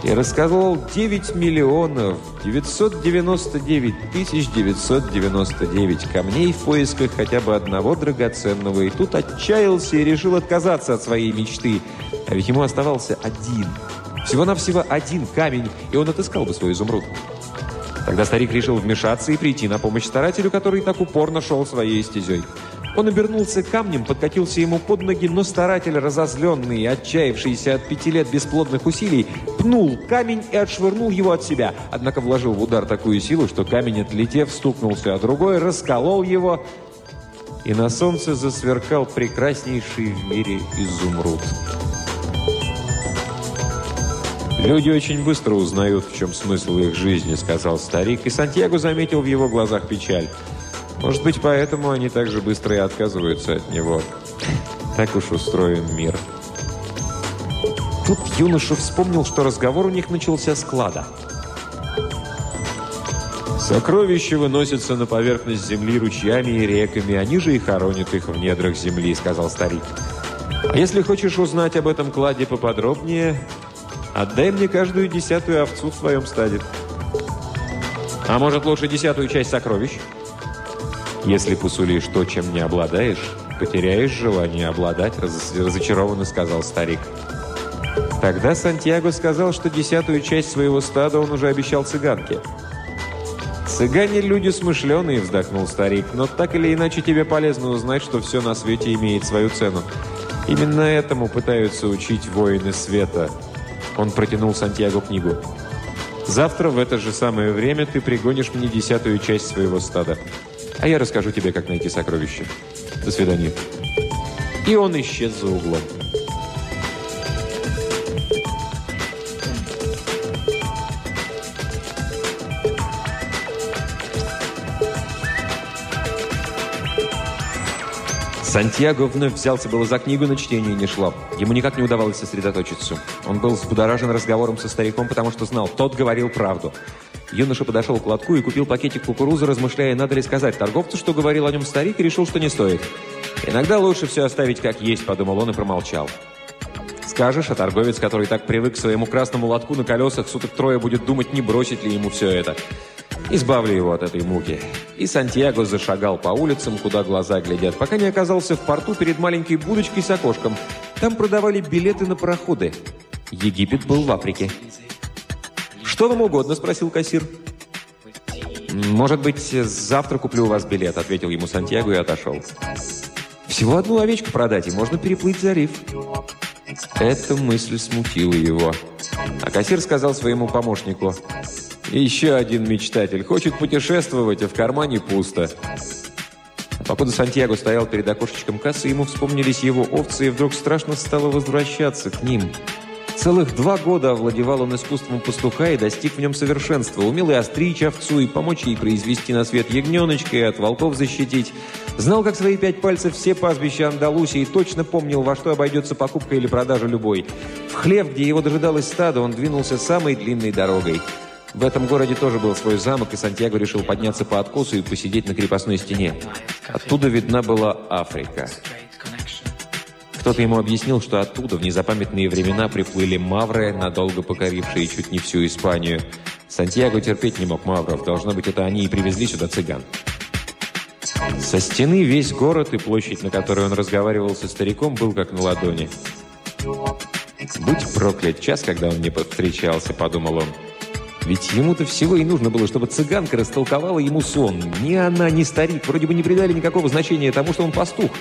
и расколол 9 миллионов 999 тысяч 999 камней в поисках хотя бы одного драгоценного. И тут отчаялся и решил отказаться от своей мечты. А ведь ему оставался один. Всего-навсего один камень, и он отыскал бы свой изумруд. Тогда старик решил вмешаться и прийти на помощь старателю, который так упорно шел своей стезей. Он обернулся камнем, подкатился ему под ноги, но старатель, разозленный и отчаявшийся от пяти лет бесплодных усилий, пнул камень и отшвырнул его от себя. Однако вложил в удар такую силу, что камень, отлетев, стукнулся, а другой расколол его, и на солнце засверкал прекраснейший в мире изумруд. «Люди очень быстро узнают, в чем смысл их жизни», — сказал старик, и Сантьяго заметил в его глазах печаль. Может быть, поэтому они так же быстро и отказываются от него. Так уж устроен мир. Тут юноша вспомнил, что разговор у них начался с клада. «Сокровища выносятся на поверхность земли ручьями и реками, они же и хоронят их в недрах земли», — сказал старик. «А если хочешь узнать об этом кладе поподробнее, отдай мне каждую десятую овцу в своем стаде». «А может, лучше десятую часть сокровищ?» «Если посулишь то, чем не обладаешь, потеряешь желание обладать», раз разочарованно сказал старик. Тогда Сантьяго сказал, что десятую часть своего стада он уже обещал цыганке. «Цыгане – люди смышленые», – вздохнул старик, «но так или иначе тебе полезно узнать, что все на свете имеет свою цену. Именно этому пытаются учить воины света». Он протянул Сантьяго книгу. «Завтра в это же самое время ты пригонишь мне десятую часть своего стада». А я расскажу тебе, как найти сокровище. До свидания». И он исчез за углом. Сантьяго вновь взялся было за книгу, но чтение не шло. Ему никак не удавалось сосредоточиться. Он был взбудоражен разговором со стариком, потому что знал, тот говорил правду. Юноша подошел к лотку и купил пакетик кукурузы, размышляя, надо ли сказать торговцу, что говорил о нем старик, и решил, что не стоит. «Иногда лучше все оставить как есть», — подумал он и промолчал. Скажешь, а торговец, который так привык к своему красному лотку на колесах, суток трое будет думать, не бросить ли ему все это. Избавлю его от этой муки. И Сантьяго зашагал по улицам, куда глаза глядят, пока не оказался в порту перед маленькой будочкой с окошком. Там продавали билеты на пароходы. Египет был в Африке. «Что вам угодно?» – спросил кассир. «Может быть, завтра куплю у вас билет», – ответил ему Сантьяго и отошел. «Всего одну овечку продать, и можно переплыть залив». Эта мысль смутила его. А кассир сказал своему помощнику, «Еще один мечтатель. Хочет путешествовать, а в кармане пусто». Покуда Сантьяго стоял перед окошечком кассы, ему вспомнились его овцы, и вдруг страшно стало возвращаться к ним – Целых два года овладевал он искусством пастуха и достиг в нем совершенства. Умел и остричь овцу, и помочь ей произвести на свет ягненочка, и от волков защитить. Знал, как свои пять пальцев все пастбища Андалусии, и точно помнил, во что обойдется покупка или продажа любой. В хлев, где его дожидалось стадо, он двинулся самой длинной дорогой. В этом городе тоже был свой замок, и Сантьяго решил подняться по откосу и посидеть на крепостной стене. Оттуда видна была Африка. Кто-то ему объяснил, что оттуда в незапамятные времена приплыли мавры, надолго покорившие чуть не всю Испанию. Сантьяго терпеть не мог мавров. Должно быть, это они и привезли сюда цыган. Со стены весь город и площадь, на которой он разговаривал со стариком, был как на ладони. «Будь проклят час, когда он мне повстречался», — подумал он. Ведь ему-то всего и нужно было, чтобы цыганка растолковала ему сон. Ни она, ни старик вроде бы не придали никакого значения тому, что он пастух.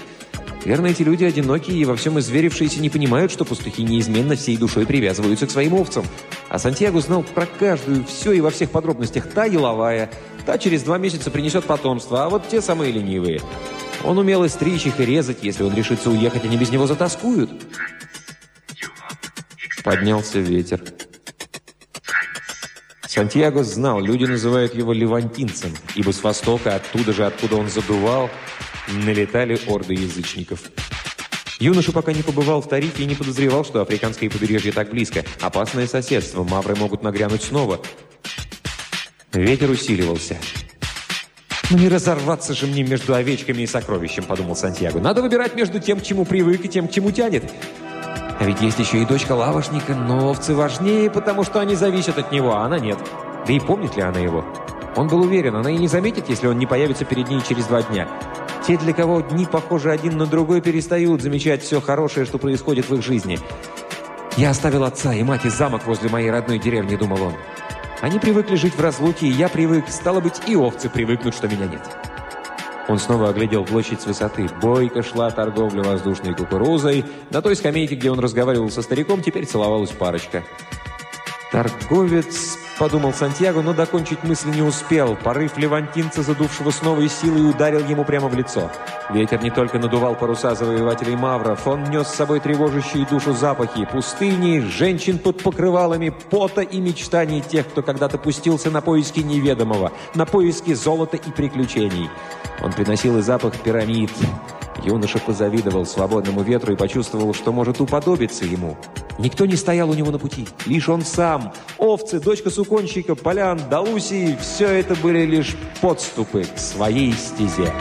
Верно, эти люди одинокие и во всем изверившиеся не понимают, что пастухи неизменно всей душой привязываются к своим овцам. А Сантьяго знал про каждую, все и во всех подробностях. Та еловая, та через два месяца принесет потомство, а вот те самые ленивые. Он умел и стричь их, и резать. Если он решится уехать, они без него затаскуют. Поднялся ветер. Сантьяго знал, люди называют его левантинцем, ибо с востока, оттуда же, откуда он задувал, налетали орды язычников. Юноша пока не побывал в Тарифе и не подозревал, что африканское побережье так близко. Опасное соседство, мавры могут нагрянуть снова. Ветер усиливался. «Ну не разорваться же мне между овечками и сокровищем», — подумал Сантьяго. «Надо выбирать между тем, к чему привык, и тем, к чему тянет». А ведь есть еще и дочка лавошника, но овцы важнее, потому что они зависят от него, а она нет. Да и помнит ли она его? Он был уверен, она и не заметит, если он не появится перед ней через два дня. Те, для кого дни похожи один на другой, перестают замечать все хорошее, что происходит в их жизни. «Я оставил отца и мать и замок возле моей родной деревни», — думал он. «Они привыкли жить в разлуке, и я привык. Стало быть, и овцы привыкнут, что меня нет». Он снова оглядел площадь с высоты. Бойко шла торговля воздушной кукурузой. На той скамейке, где он разговаривал со стариком, теперь целовалась парочка. Торговец подумал Сантьяго, но докончить мысль не успел. Порыв левантинца, задувшего с новой силой, ударил ему прямо в лицо. Ветер не только надувал паруса завоевателей мавров, он нес с собой тревожащие душу запахи, пустыни, женщин под покрывалами, пота и мечтаний тех, кто когда-то пустился на поиски неведомого, на поиски золота и приключений. Он приносил и запах пирамид, Юноша позавидовал свободному ветру и почувствовал, что может уподобиться ему. Никто не стоял у него на пути, лишь он сам. Овцы, дочка суконщика, полян, Далусии – все это были лишь подступы к своей стезе.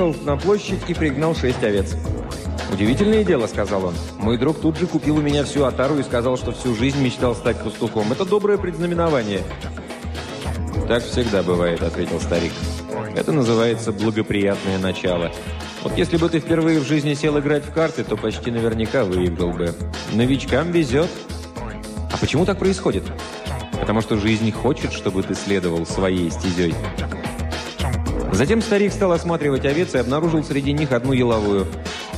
Пришел на площадь и пригнал шесть овец. «Удивительное дело», — сказал он. «Мой друг тут же купил у меня всю отару и сказал, что всю жизнь мечтал стать пастухом. Это доброе предзнаменование». «Так всегда бывает», — ответил старик. «Это называется благоприятное начало. Вот если бы ты впервые в жизни сел играть в карты, то почти наверняка выиграл бы. Новичкам везет». «А почему так происходит?» «Потому что жизнь хочет, чтобы ты следовал своей стезей». Затем старик стал осматривать овец и обнаружил среди них одну еловую.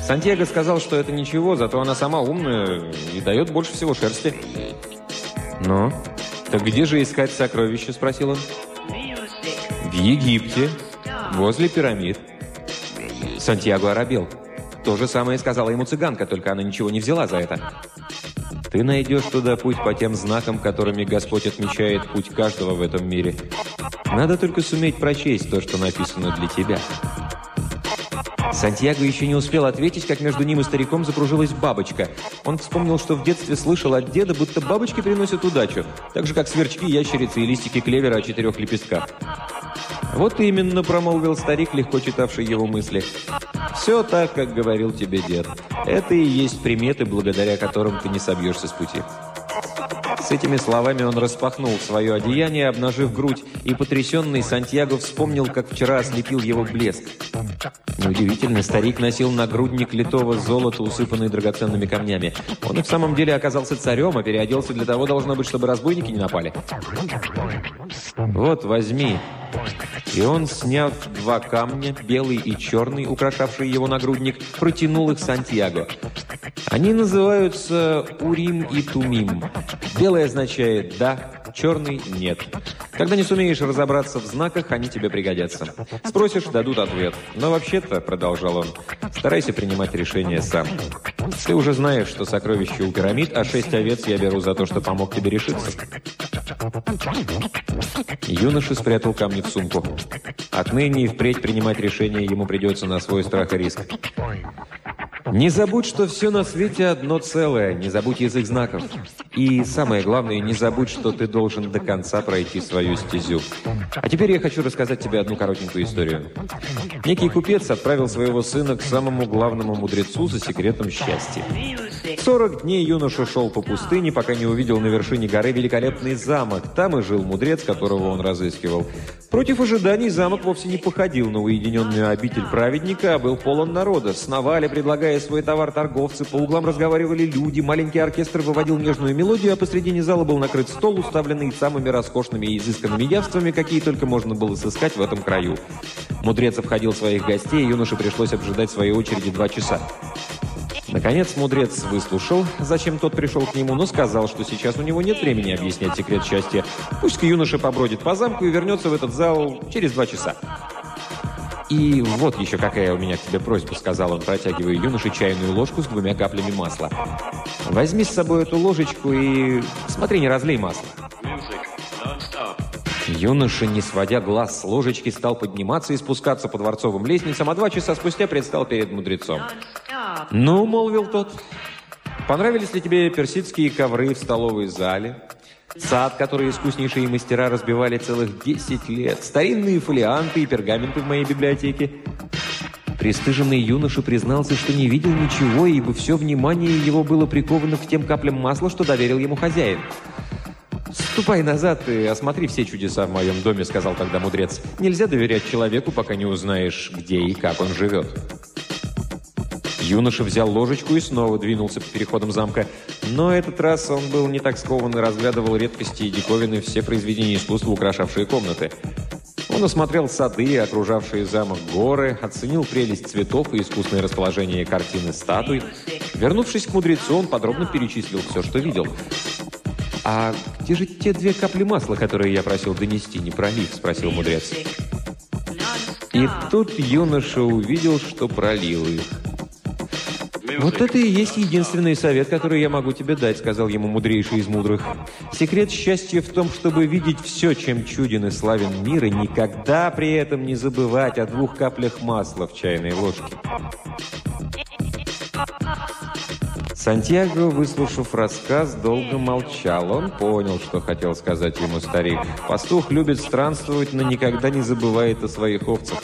Сантьяго сказал, что это ничего, зато она сама умная и дает больше всего шерсти. «Ну, так где же искать сокровища?» – спросил он. «В Египте, возле пирамид». Сантьяго оробел. То же самое сказала ему цыганка, только она ничего не взяла за это. «Ты найдешь туда путь по тем знакам, которыми Господь отмечает путь каждого в этом мире. Надо только суметь прочесть то, что написано для тебя». Сантьяго еще не успел ответить, как между ним и стариком закружилась бабочка. Он вспомнил, что в детстве слышал от деда, будто бабочки приносят удачу, так же, как сверчки, ящерицы и листики клевера о четырех лепестках. «Вот именно», — промолвил старик, легко читавший его мысли. «Все так, как говорил тебе дед. Это и есть приметы, благодаря которым ты не собьешься с пути». С этими словами он распахнул свое одеяние, обнажив грудь, и потрясенный Сантьяго вспомнил, как вчера ослепил его блеск. Неудивительно, старик носил нагрудник литого золота, усыпанный драгоценными камнями. Он и в самом деле оказался царем, а переоделся для того, должно быть, чтобы разбойники не напали. «Вот, возьми». И он, сняв два камня, белый и черный, украшавшие его нагрудник, протянул их Сантьяго. Они называются Урим и Тумим. Белый означает «да», черный – «нет». Когда не сумеешь разобраться в знаках, они тебе пригодятся. Спросишь – дадут ответ. Но вообще-то, продолжал он, старайся принимать решение сам. Ты уже знаешь, что сокровище у пирамид, а шесть овец я беру за то, что помог тебе решиться. Юноша спрятал камни в сумку. Отныне и впредь принимать решения ему придется на свой страх и риск. Не забудь, что все на свете одно целое, не забудь язык знаков. И самое главное, не забудь, что ты должен до конца пройти свою стезю. А теперь я хочу рассказать тебе одну коротенькую историю. Некий купец отправил своего сына к самому главному мудрецу за секретом счастья. 40 дней юноша шел по пустыне, пока не увидел на вершине горы великолепный замок. Там и жил мудрец, которого он разыскивал. Против ожиданий замок вовсе не походил на уединенную обитель праведника, а был полон народа. Сновали, предлагая свой товар торговцы, по углам разговаривали люди, маленький оркестр выводил нежную мелодию, а посредине зала был накрыт стол, уставленный самыми роскошными и изысканными явствами, какие только можно было сыскать в этом краю. Мудрец обходил своих гостей, и юноше пришлось обжидать своей очереди два часа. Наконец мудрец выслушал, зачем тот пришел к нему, но сказал, что сейчас у него нет времени объяснять секрет счастья. Пусть юноша побродит по замку и вернется в этот зал через два часа. «И вот еще какая у меня к тебе просьба», — сказал он, протягивая юноше чайную ложку с двумя каплями масла. «Возьми с собой эту ложечку и... смотри, не разлей масло». Юноша, не сводя глаз с ложечки, стал подниматься и спускаться по дворцовым лестницам, а два часа спустя предстал перед мудрецом. «Ну», — молвил тот, — «понравились ли тебе персидские ковры в столовой зале?» Сад, который искуснейшие мастера разбивали целых 10 лет. Старинные фолианты и пергаменты в моей библиотеке. Пристыженный юноша признался, что не видел ничего, ибо все внимание его было приковано к тем каплям масла, что доверил ему хозяин. «Ступай назад и осмотри все чудеса в моем доме», — сказал тогда мудрец. «Нельзя доверять человеку, пока не узнаешь, где и как он живет». Юноша взял ложечку и снова двинулся по переходам замка. Но этот раз он был не так скован и разглядывал редкости и диковины все произведения искусства, украшавшие комнаты. Он осмотрел сады, окружавшие замок горы, оценил прелесть цветов и искусное расположение картины статуй. Вернувшись к мудрецу, он подробно перечислил все, что видел. «А где же те две капли масла, которые я просил донести, не пролив?» – спросил мудрец. И тут юноша увидел, что пролил их. «Вот это и есть единственный совет, который я могу тебе дать», — сказал ему мудрейший из мудрых. «Секрет счастья в том, чтобы видеть все, чем чуден и славен мир, и никогда при этом не забывать о двух каплях масла в чайной ложке». Сантьяго, выслушав рассказ, долго молчал. Он понял, что хотел сказать ему старик. Пастух любит странствовать, но никогда не забывает о своих овцах.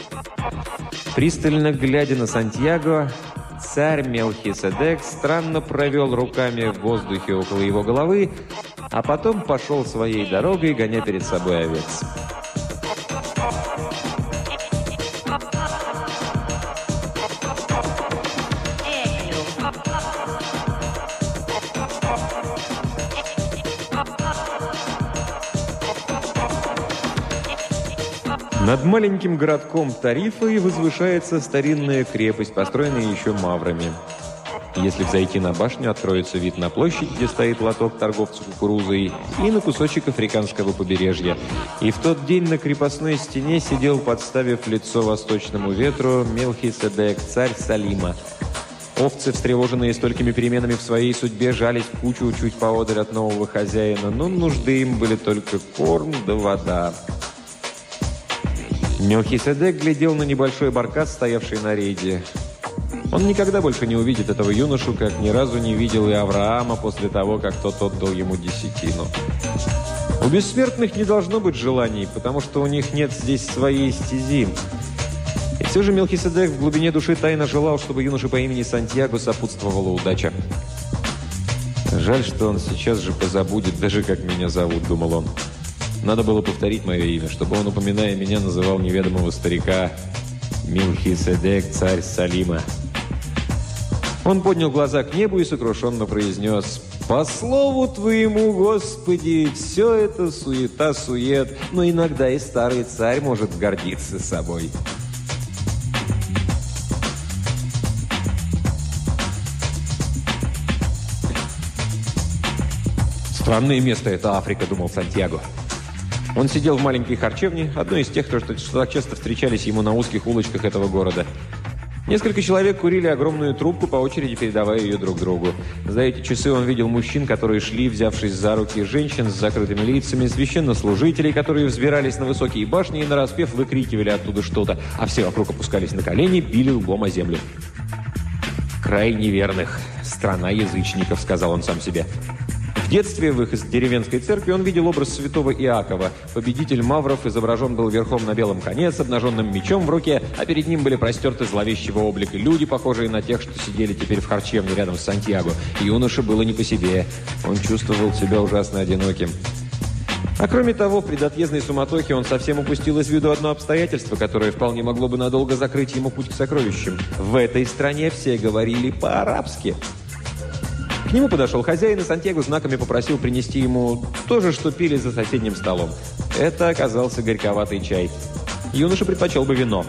Пристально глядя на Сантьяго, царь Мелхиседек странно провел руками в воздухе около его головы, а потом пошел своей дорогой, гоня перед собой овец. Над маленьким городком Тарифой возвышается старинная крепость, построенная еще маврами. Если взойти на башню, откроется вид на площадь, где стоит лоток торговцев кукурузой, и на кусочек африканского побережья. И в тот день на крепостной стене сидел, подставив лицо восточному ветру, Мелхиседек, царь Салима. Овцы, встревоженные столькими переменами в своей судьбе, жались кучу чуть поодаль от нового хозяина, но нужды им были только корм да вода. Мелхиседек глядел на небольшой баркас, стоявший на рейде. Он никогда больше не увидит этого юношу, как ни разу не видел и Авраама после того, как тот отдал ему десятину. У бессмертных не должно быть желаний, потому что у них нет здесь своей стези. И все же Мелхиседек в глубине души тайно желал, чтобы юноше по имени Сантьяго сопутствовала удача. «Жаль, что он сейчас же позабудет, даже как меня зовут», — думал он. Надо было повторить мое имя, чтобы он, упоминая меня, называл неведомого старика Милхиседек, царь Салима. Он поднял глаза к небу и сокрушенно произнес «По слову твоему, Господи, все это суета-сует, но иногда и старый царь может гордиться собой». «Странное место это Африка», — думал Сантьяго. Он сидел в маленькой харчевне, одной из тех, что, так часто встречались ему на узких улочках этого города. Несколько человек курили огромную трубку, по очереди передавая ее друг другу. За эти часы он видел мужчин, которые шли, взявшись за руки, женщин с закрытыми лицами, священнослужителей, которые взбирались на высокие башни и нараспев выкрикивали оттуда что-то, а все вокруг опускались на колени, били лбом о землю. «Край неверных. Страна язычников», — сказал он сам себе. В детстве в их деревенской церкви он видел образ святого Иакова. Победитель Мавров изображен был верхом на белом коне с обнаженным мечом в руке, а перед ним были простерты зловещего облика люди, похожие на тех, что сидели теперь в харчевне рядом с Сантьяго. Юноша было не по себе. Он чувствовал себя ужасно одиноким. А кроме того, в предотъездной суматохе он совсем упустил из виду одно обстоятельство, которое вполне могло бы надолго закрыть ему путь к сокровищам. В этой стране все говорили по-арабски. К нему подошел хозяин, и Сантьяго знаками попросил принести ему то же, что пили за соседним столом. Это оказался горьковатый чай. Юноша предпочел бы вино.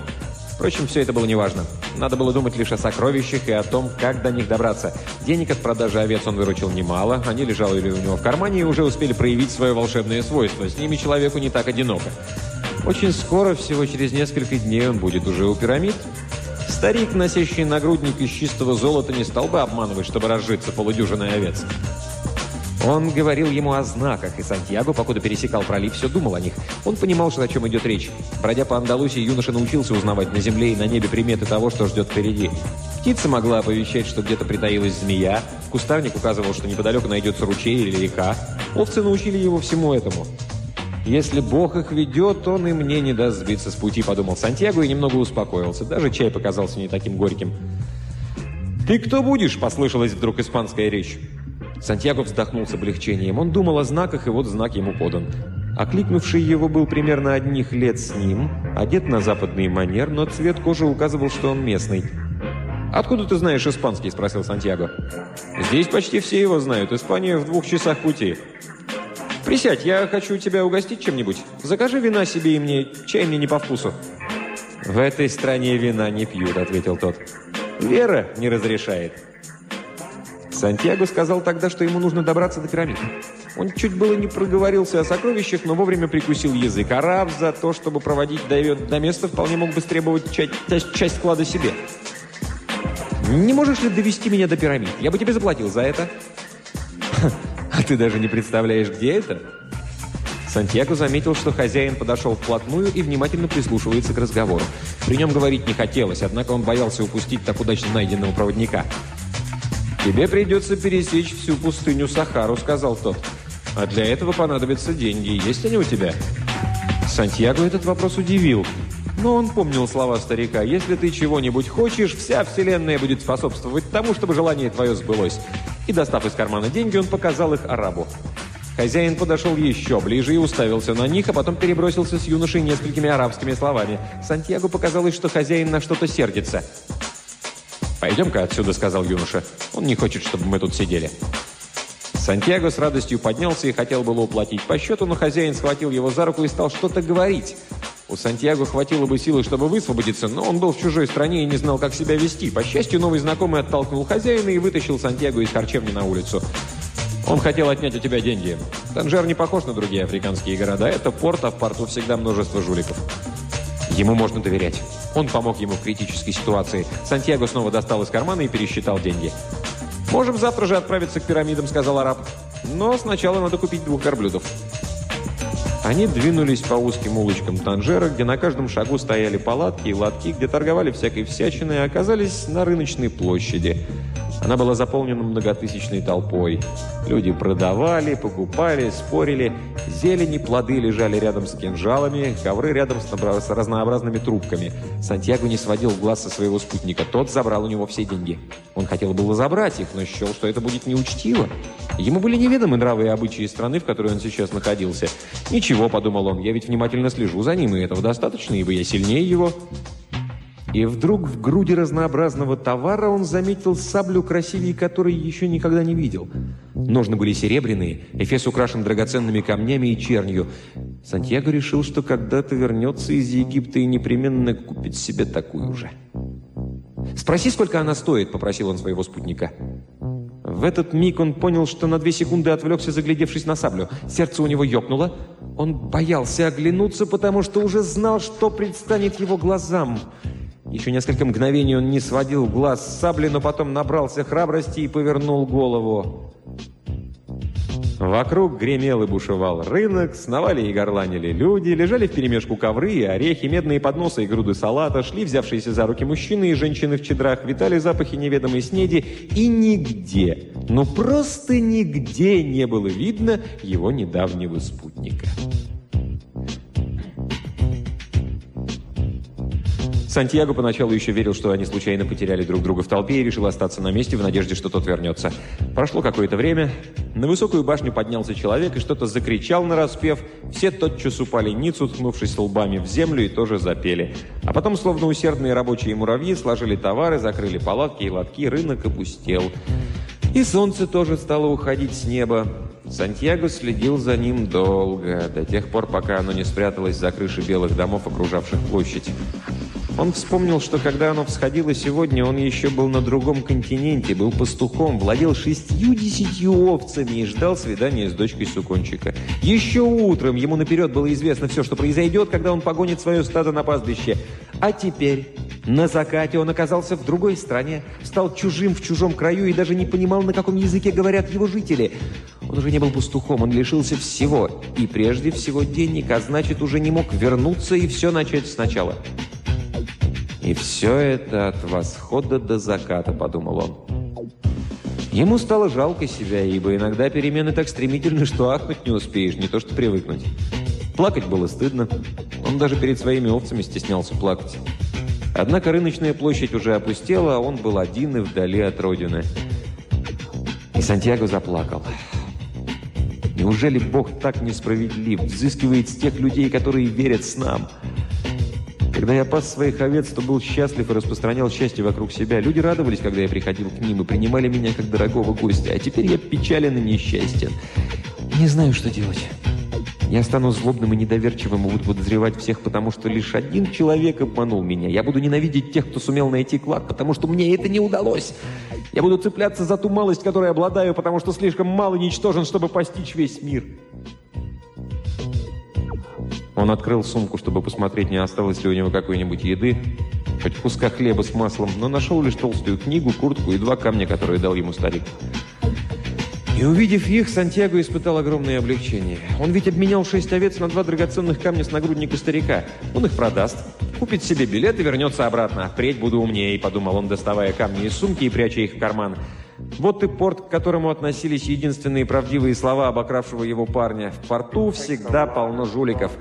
Впрочем, все это было неважно. Надо было думать лишь о сокровищах и о том, как до них добраться. Денег от продажи овец он выручил немало, они лежали у него в кармане и уже успели проявить свое волшебное свойство. С ними человеку не так одиноко. Очень скоро, всего через несколько дней, он будет уже у пирамид. Старик, носящий нагрудник из чистого золота, не стал бы обманывать, чтобы разжиться полудюжиной овец. Он говорил ему о знаках, и Сантьяго, покуда пересекал пролив, все думал о них. Он понимал, что о чем идет речь. Бродя по Андалусии, юноша научился узнавать на земле и на небе приметы того, что ждет впереди. Птица могла оповещать, что где-то притаилась змея, кустарник указывал, что неподалеку найдется ручей или река. Овцы научили его всему этому. «Если Бог их ведет, он и мне не даст сбиться с пути», — подумал Сантьяго и немного успокоился. Даже чай показался не таким горьким. «Ты кто будешь?» — послышалась вдруг испанская речь. Сантьяго вздохнул с облегчением. Он думал о знаках, и вот знак ему подан. Окликнувший его был примерно одних лет с ним, одет на западный манер, но цвет кожи указывал, что он местный. «Откуда ты знаешь испанский?» – спросил Сантьяго. «Здесь почти все его знают. Испания в двух часах пути». «Присядь, я хочу тебя угостить чем-нибудь. Закажи вина себе и мне, чай мне не по вкусу». «В этой стране вина не пьют», — ответил тот. «Вера не разрешает». Сантьяго сказал тогда, что ему нужно добраться до пирамид. Он чуть было не проговорился о сокровищах, но вовремя прикусил язык. Араб за то, чтобы проводить до, до места, вполне мог бы требовать часть, часть склада себе. «Не можешь ли довести меня до пирамид? Я бы тебе заплатил за это». «А ты даже не представляешь, где это?» Сантьяго заметил, что хозяин подошел вплотную и внимательно прислушивается к разговору. При нем говорить не хотелось, однако он боялся упустить так удачно найденного проводника. «Тебе придется пересечь всю пустыню Сахару», — сказал тот. «А для этого понадобятся деньги. Есть они у тебя?» Сантьяго этот вопрос удивил. Но он помнил слова старика. «Если ты чего-нибудь хочешь, вся вселенная будет способствовать тому, чтобы желание твое сбылось». И, достав из кармана деньги, он показал их арабу. Хозяин подошел еще ближе и уставился на них, а потом перебросился с юношей несколькими арабскими словами. Сантьяго показалось, что хозяин на что-то сердится. «Пойдем-ка отсюда», — сказал юноша. «Он не хочет, чтобы мы тут сидели». Сантьяго с радостью поднялся и хотел было уплатить по счету, но хозяин схватил его за руку и стал что-то говорить. У Сантьяго хватило бы силы, чтобы высвободиться, но он был в чужой стране и не знал, как себя вести. По счастью, новый знакомый оттолкнул хозяина и вытащил Сантьяго из харчевни на улицу. Он хотел отнять у тебя деньги. Танжер не похож на другие африканские города. Это порт, а в порту всегда множество жуликов. Ему можно доверять. Он помог ему в критической ситуации. Сантьяго снова достал из кармана и пересчитал деньги. «Можем завтра же отправиться к пирамидам», — сказал араб. «Но сначала надо купить двух верблюдов». Они двинулись по узким улочкам Танжера, где на каждом шагу стояли палатки и лотки, где торговали всякой всячиной, и оказались на рыночной площади — она была заполнена многотысячной толпой. Люди продавали, покупали, спорили. Зелени, плоды лежали рядом с кинжалами, ковры рядом с разнообразными трубками. Сантьяго не сводил глаз со своего спутника. Тот забрал у него все деньги. Он хотел было забрать их, но счел, что это будет неучтиво. Ему были неведомы нравы и обычаи страны, в которой он сейчас находился. «Ничего», — подумал он, — «я ведь внимательно слежу за ним, и этого достаточно, ибо я сильнее его». И вдруг в груди разнообразного товара он заметил саблю, красивее которой еще никогда не видел. Ножны были серебряные, эфес украшен драгоценными камнями и чернью. Сантьяго решил, что когда-то вернется из Египта и непременно купит себе такую же. «Спроси, сколько она стоит», — попросил он своего спутника. В этот миг он понял, что на две секунды отвлекся, заглядевшись на саблю. Сердце у него ёкнуло. Он боялся оглянуться, потому что уже знал, что предстанет его глазам — еще несколько мгновений он не сводил глаз с сабли, но потом набрался храбрости и повернул голову. Вокруг гремел и бушевал рынок, сновали и горланили люди, лежали вперемешку ковры и орехи, медные подносы и груды салата, шли взявшиеся за руки мужчины и женщины в чедрах, витали запахи неведомой снеди, и нигде, ну просто нигде не было видно его недавнего спутника. Сантьяго поначалу еще верил, что они случайно потеряли друг друга в толпе и решил остаться на месте в надежде, что тот вернется. Прошло какое-то время. На высокую башню поднялся человек и что-то закричал на распев. Все тотчас упали ниц, уткнувшись лбами в землю, и тоже запели. А потом, словно усердные рабочие муравьи, сложили товары, закрыли палатки и лотки, рынок опустел. И солнце тоже стало уходить с неба. Сантьяго следил за ним долго, до тех пор, пока оно не спряталось за крыши белых домов, окружавших площадь. Он вспомнил, что когда оно всходило сегодня, он еще был на другом континенте, был пастухом, владел шестью-десятью овцами и ждал свидания с дочкой Сукончика. Еще утром ему наперед было известно все, что произойдет, когда он погонит свое стадо на пастбище. А теперь, на закате, он оказался в другой стране, стал чужим в чужом краю и даже не понимал, на каком языке говорят его жители. Он уже не был пастухом, он лишился всего, и прежде всего денег, а значит, уже не мог вернуться и все начать сначала. И все это от восхода до заката, подумал он. Ему стало жалко себя, ибо иногда перемены так стремительны, что ахнуть не успеешь, не то что привыкнуть. Плакать было стыдно. Он даже перед своими овцами стеснялся плакать. Однако рыночная площадь уже опустела, а он был один и вдали от родины. И Сантьяго заплакал. Неужели Бог так несправедлив, взыскивает с тех людей, которые верят с нам? Когда я пас своих овец, то был счастлив и распространял счастье вокруг себя. Люди радовались, когда я приходил к ним и принимали меня как дорогого гостя. А теперь я печален и несчастен. Не знаю, что делать. Я стану злобным и недоверчивым и буду подозревать всех, потому что лишь один человек обманул меня. Я буду ненавидеть тех, кто сумел найти клад, потому что мне это не удалось. Я буду цепляться за ту малость, которой обладаю, потому что слишком мало ничтожен, чтобы постичь весь мир. Он открыл сумку, чтобы посмотреть, не осталось ли у него какой-нибудь еды, хоть куска хлеба с маслом, но нашел лишь толстую книгу, куртку и два камня, которые дал ему старик. И увидев их, Сантьяго испытал огромное облегчение. Он ведь обменял шесть овец на два драгоценных камня с нагрудника старика. Он их продаст, купит себе билет и вернется обратно. «Впредь буду умнее», — подумал он, доставая камни из сумки и пряча их в карман. Вот и порт, к которому относились единственные правдивые слова обокравшего его парня. В порту всегда полно жуликов.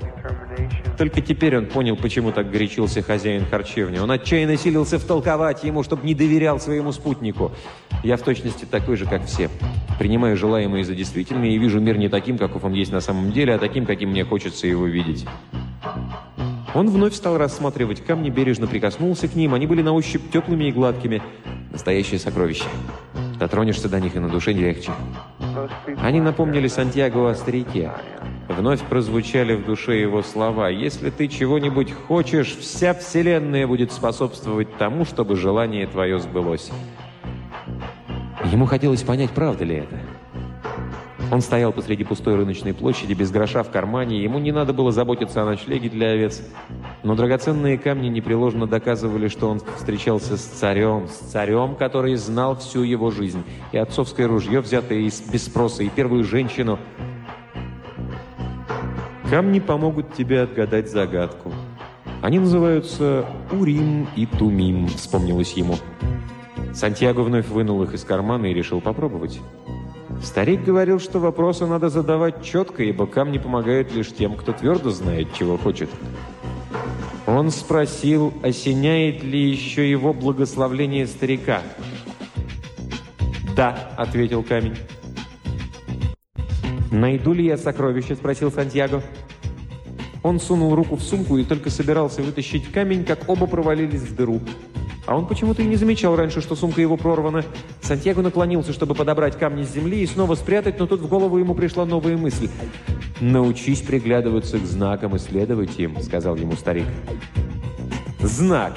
Только теперь он понял, почему так горячился хозяин харчевни. Он отчаянно силился втолковать ему, чтобы не доверял своему спутнику. Я в точности такой же, как все. Принимаю желаемое за действительное и вижу мир не таким, каков он есть на самом деле, а таким, каким мне хочется его видеть. Он вновь стал рассматривать камни, бережно прикоснулся к ним. Они были на ощупь теплыми и гладкими. Настоящее сокровище. Дотронешься до них, и на душе легче. Они напомнили Сантьяго о старике. Вновь прозвучали в душе его слова. «Если ты чего-нибудь хочешь, вся вселенная будет способствовать тому, чтобы желание твое сбылось». Ему хотелось понять, правда ли это. Он стоял посреди пустой рыночной площади, без гроша в кармане, ему не надо было заботиться о ночлеге для овец. Но драгоценные камни непреложно доказывали, что он встречался с царем, с царем, который знал всю его жизнь. И отцовское ружье, взятое из, без спроса, и первую женщину. Камни помогут тебе отгадать загадку. Они называются Урим и Тумим, вспомнилось ему. Сантьяго вновь вынул их из кармана и решил попробовать. Старик говорил, что вопросы надо задавать четко, ибо камни помогают лишь тем, кто твердо знает, чего хочет. Он спросил, осеняет ли еще его благословление старика. «Да», — ответил камень. «Найду ли я сокровище?» — спросил Сантьяго. Он сунул руку в сумку и только собирался вытащить камень, как оба провалились в дыру. А он почему-то и не замечал раньше, что сумка его прорвана. Сантьяго наклонился, чтобы подобрать камни с земли и снова спрятать, но тут в голову ему пришла новая мысль. «Научись приглядываться к знакам и следовать им», — сказал ему старик. «Знак!»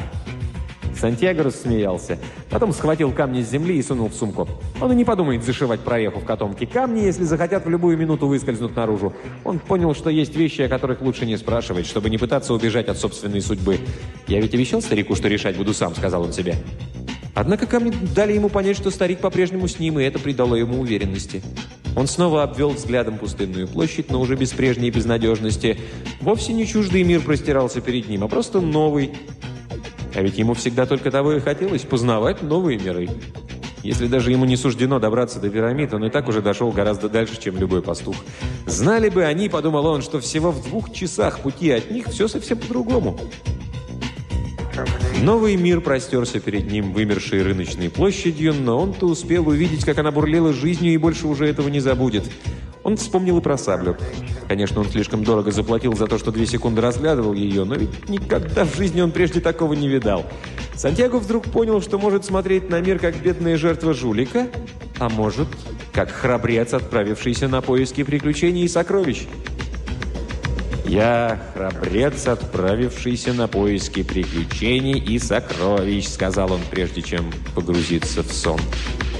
Сантьяго рассмеялся. Потом схватил камни с земли и сунул в сумку. Он и не подумает зашивать проеху в котомке. Камни, если захотят, в любую минуту выскользнут наружу. Он понял, что есть вещи, о которых лучше не спрашивать, чтобы не пытаться убежать от собственной судьбы. «Я ведь обещал старику, что решать буду сам», — сказал он себе. Однако камни дали ему понять, что старик по-прежнему с ним, и это придало ему уверенности. Он снова обвел взглядом пустынную площадь, но уже без прежней безнадежности. Вовсе не чуждый мир простирался перед ним, а просто новый, а ведь ему всегда только того и хотелось – познавать новые миры. Если даже ему не суждено добраться до пирамид, он и так уже дошел гораздо дальше, чем любой пастух. Знали бы они, подумал он, что всего в двух часах пути от них все совсем по-другому. Новый мир простерся перед ним вымершей рыночной площадью, но он-то успел увидеть, как она бурлила жизнью и больше уже этого не забудет. Он вспомнил и про саблю. Конечно, он слишком дорого заплатил за то, что две секунды разглядывал ее, но ведь никогда в жизни он прежде такого не видал. Сантьяго вдруг понял, что может смотреть на мир как бедная жертва жулика, а может, как храбрец, отправившийся на поиски приключений и сокровищ. «Я храбрец, отправившийся на поиски приключений и сокровищ», сказал он, прежде чем погрузиться в сон. Он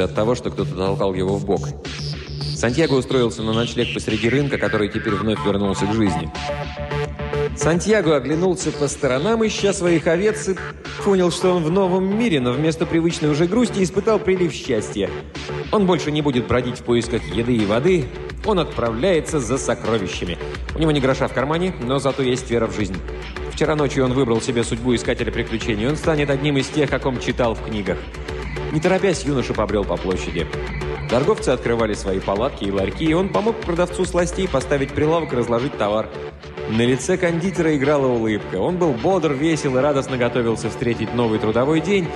проснулся от того, что кто-то толкал его в бок. Сантьяго устроился на ночлег посреди рынка, который теперь вновь вернулся к жизни. Сантьяго оглянулся по сторонам, ища своих овец, и понял, что он в новом мире, но вместо привычной уже грусти испытал прилив счастья. Он больше не будет бродить в поисках еды и воды, он отправляется за сокровищами. У него не гроша в кармане, но зато есть вера в жизнь. Вчера ночью он выбрал себе судьбу искателя приключений. Он станет одним из тех, о ком читал в книгах. Не торопясь, юноша побрел по площади. Торговцы открывали свои палатки и ларьки, и он помог продавцу сластей поставить прилавок и разложить товар. На лице кондитера играла улыбка. Он был бодр, весел и радостно готовился встретить новый трудовой день,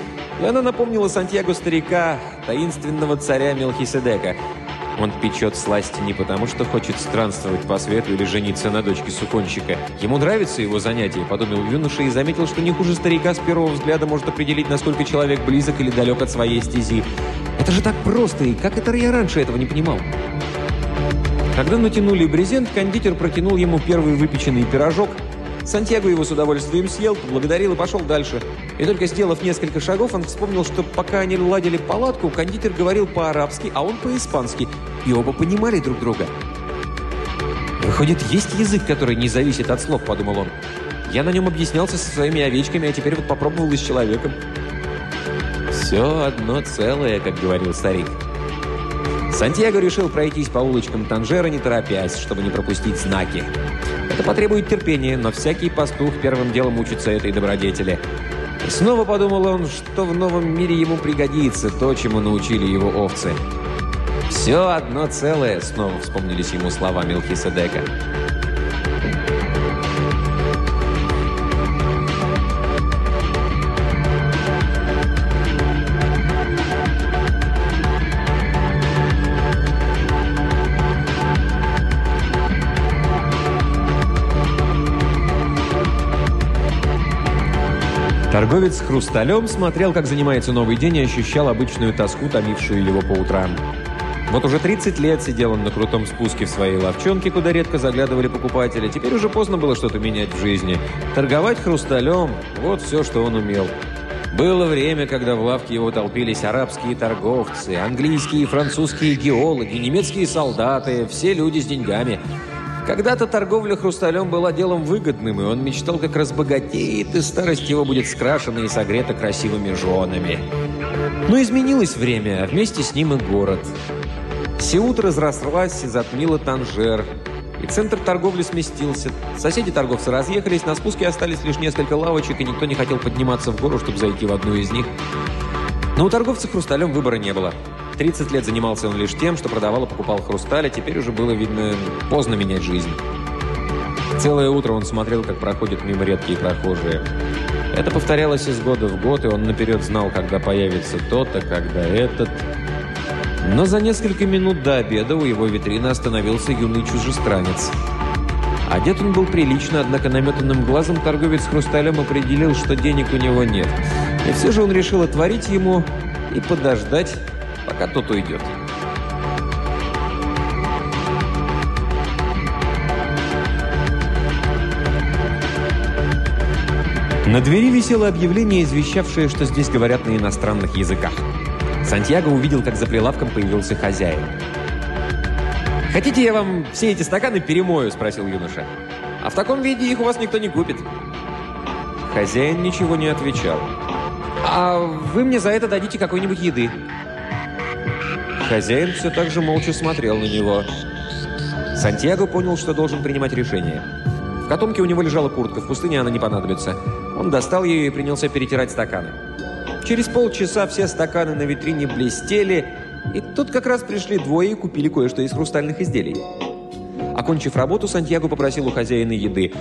и она напомнила Сантьяго старика, таинственного царя Мелхиседека – он печет сласти не потому, что хочет странствовать по свету или жениться на дочке суконщика. Ему нравится его занятие, подумал юноша и заметил, что не хуже старика с первого взгляда может определить, насколько человек близок или далек от своей стези. Это же так просто, и как это я раньше этого не понимал? Когда натянули брезент, кондитер протянул ему первый выпеченный пирожок. Сантьяго его с удовольствием съел, поблагодарил и пошел дальше. И только сделав несколько шагов, он вспомнил, что пока они ладили палатку, кондитер говорил по-арабски, а он по-испански. И оба понимали друг друга. «Выходит, есть язык, который не зависит от слов», — подумал он. «Я на нем объяснялся со своими овечками, а теперь вот попробовал и с человеком». «Все одно целое», как говорил старик. Сантьяго решил пройтись по улочкам Танжера, не торопясь, чтобы не пропустить знаки. Это потребует терпения, но всякий пастух первым делом учится этой добродетели. И снова подумал он, что в новом мире ему пригодится то, чему научили его овцы. «Все одно целое», — снова вспомнились ему слова Мелхиседека. Торговец с хрусталем смотрел, как занимается новый день, и ощущал обычную тоску, томившую его по утрам. Вот уже 30 лет сидел он на крутом спуске в своей ловчонке, куда редко заглядывали покупатели. Теперь уже поздно было что-то менять в жизни. Торговать хрусталем – вот все, что он умел. Было время, когда в лавке его толпились арабские торговцы, английские и французские геологи, немецкие солдаты, все люди с деньгами – когда-то торговля хрусталем была делом выгодным, и он мечтал, как разбогатеет, и старость его будет скрашена и согрета красивыми женами. Но изменилось время, а вместе с ним и город. Сеут разрослась и затмила Танжер, и центр торговли сместился. Соседи-торговцы разъехались, на спуске остались лишь несколько лавочек, и никто не хотел подниматься в гору, чтобы зайти в одну из них. Но у торговца хрусталем выбора не было. 30 лет занимался он лишь тем, что продавал и покупал хрусталь, а теперь уже было, видно, поздно менять жизнь. Целое утро он смотрел, как проходят мимо редкие прохожие. Это повторялось из года в год, и он наперед знал, когда появится тот, а когда этот. Но за несколько минут до обеда у его витрины остановился юный чужестранец. Одет он был прилично, однако наметанным глазом торговец хрусталем определил, что денег у него нет. И все же он решил отворить ему и подождать, пока тот уйдет. На двери висело объявление, извещавшее, что здесь говорят на иностранных языках. Сантьяго увидел, как за прилавком появился хозяин. «Хотите, я вам все эти стаканы перемою?» – спросил юноша. «А в таком виде их у вас никто не купит». Хозяин ничего не отвечал. «А вы мне за это дадите какой-нибудь еды?» Хозяин все так же молча смотрел на него. Сантьяго понял, что должен принимать решение. В котомке у него лежала куртка, в пустыне она не понадобится. Он достал ее и принялся перетирать стаканы. Через полчаса все стаканы на витрине блестели, и тут как раз пришли двое и купили кое-что из хрустальных изделий. Окончив работу, Сантьяго попросил у хозяина еды.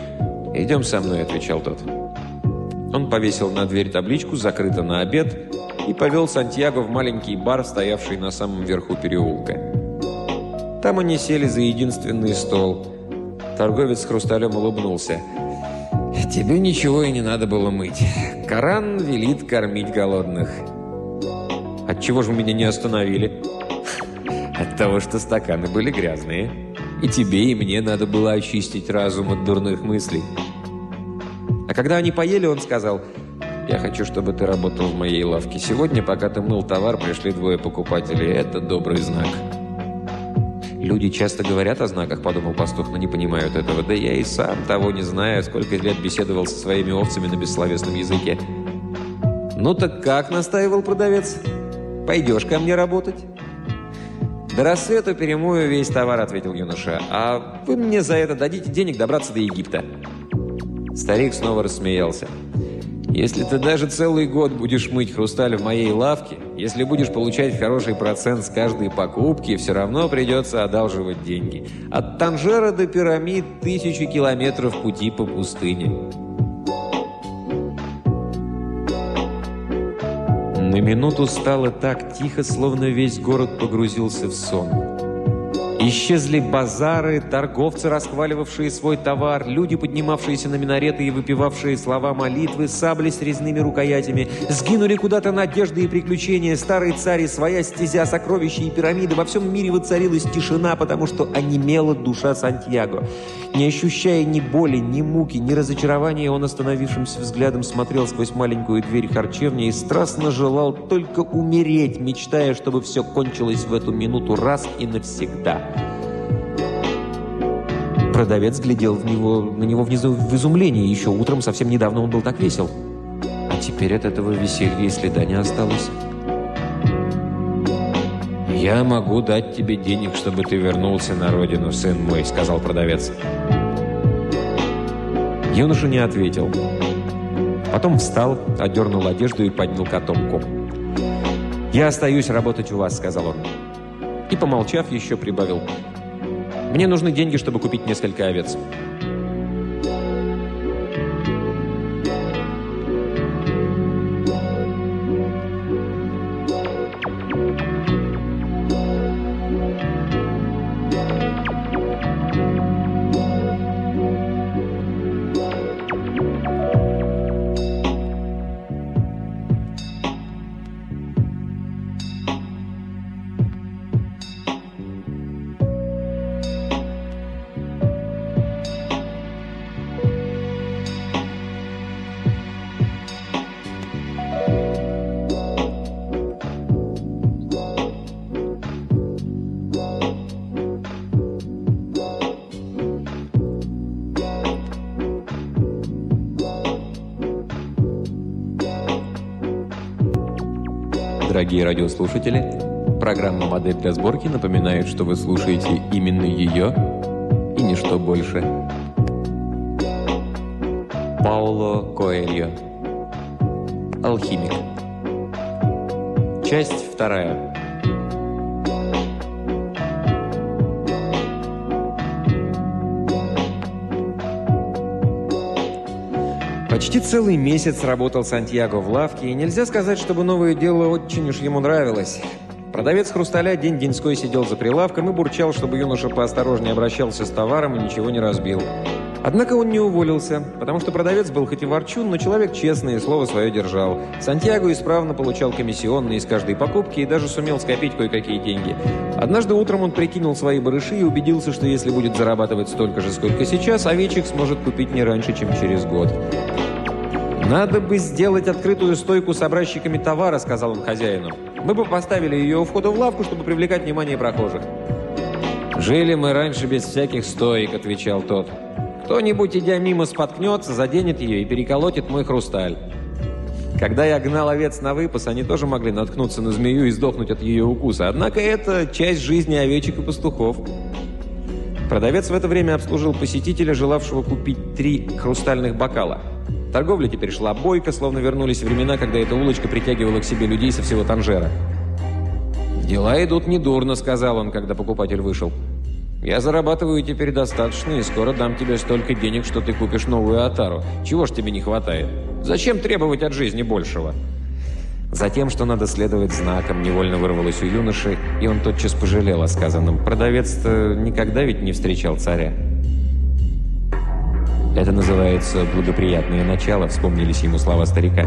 «Идем со мной», — отвечал тот. Он повесил на дверь табличку «Закрыто на обед» и повел Сантьяго в маленький бар, стоявший на самом верху переулка. Там они сели за единственный стол. Торговец с хрусталем улыбнулся. «Тебе ничего и не надо было мыть. Коран велит кормить голодных». «Отчего же вы меня не остановили?» «От того, что стаканы были грязные. И тебе, и мне надо было очистить разум от дурных мыслей». А когда они поели, он сказал... Я хочу, чтобы ты работал в моей лавке. Сегодня, пока ты мыл товар, пришли двое покупателей. Это добрый знак. Люди часто говорят о знаках, подумал пастух, но не понимают этого. Да я и сам того не знаю, сколько лет беседовал со своими овцами на бессловесном языке. Ну так как, настаивал продавец? Пойдешь ко мне работать? «До рассвета перемою весь товар», — ответил юноша. «А вы мне за это дадите денег добраться до Египта». Старик снова рассмеялся. Если ты даже целый год будешь мыть хрусталь в моей лавке, если будешь получать хороший процент с каждой покупки, все равно придется одалживать деньги. От Танжера до пирамид тысячи километров пути по пустыне. На минуту стало так тихо, словно весь город погрузился в сон. Исчезли базары, торговцы, расхваливавшие свой товар, люди, поднимавшиеся на минареты и выпивавшие слова молитвы, сабли с резными рукоятями. Сгинули куда-то надежды и приключения, старые цари, своя стезя, сокровища и пирамиды. Во всем мире воцарилась тишина, потому что онемела душа Сантьяго. Не ощущая ни боли, ни муки, ни разочарования, он остановившимся взглядом смотрел сквозь маленькую дверь харчевни и страстно желал только умереть, мечтая, чтобы все кончилось в эту минуту раз и навсегда. Продавец глядел в него, на него внизу в изумлении. Еще утром, совсем недавно, он был так весел. А теперь от этого веселья и следа не осталось. «Я могу дать тебе денег, чтобы ты вернулся на родину, сын мой», — сказал продавец. Юноша не ответил. Потом встал, одернул одежду и поднял котомку. «Я остаюсь работать у вас», — сказал он. И, помолчав, еще прибавил. Мне нужны деньги, чтобы купить несколько овец. Дорогие радиослушатели, программа «Модель для сборки» напоминает, что вы слушаете именно ее и ничто больше. Пауло Коэльо. Алхимик Часть вторая Почти целый месяц работал Сантьяго в лавке, и нельзя сказать, чтобы новое дело очень уж ему нравилось. Продавец хрусталя день-деньской сидел за прилавком и бурчал, чтобы юноша поосторожнее обращался с товаром и ничего не разбил. Однако он не уволился, потому что продавец был хоть и ворчун, но человек честный и слово свое держал. Сантьяго исправно получал комиссионные из каждой покупки и даже сумел скопить кое-какие деньги. Однажды утром он прикинул свои барыши и убедился, что если будет зарабатывать столько же, сколько сейчас, овечек сможет купить не раньше, чем через год. «Надо бы сделать открытую стойку с образчиками товара», — сказал он хозяину. «Мы бы поставили ее у входа в лавку, чтобы привлекать внимание прохожих». «Жили мы раньше без всяких стоек», — отвечал тот. «Кто-нибудь, идя мимо, споткнется, заденет ее и переколотит мой хрусталь». Когда я гнал овец на выпас, они тоже могли наткнуться на змею и сдохнуть от ее укуса. Однако это часть жизни овечек и пастухов. Продавец в это время обслужил посетителя, желавшего купить три хрустальных бокала – Торговля теперь шла бойко, словно вернулись времена, когда эта улочка притягивала к себе людей со всего Танжера. «Дела идут недурно», — сказал он, когда покупатель вышел. «Я зарабатываю теперь достаточно, и скоро дам тебе столько денег, что ты купишь новую Атару. Чего ж тебе не хватает? Зачем требовать от жизни большего?» Затем, что надо следовать знакам, невольно вырвалось у юноши, и он тотчас пожалел о сказанном. Продавец-то никогда ведь не встречал царя. Это называется «благоприятное начало», вспомнились ему слова старика.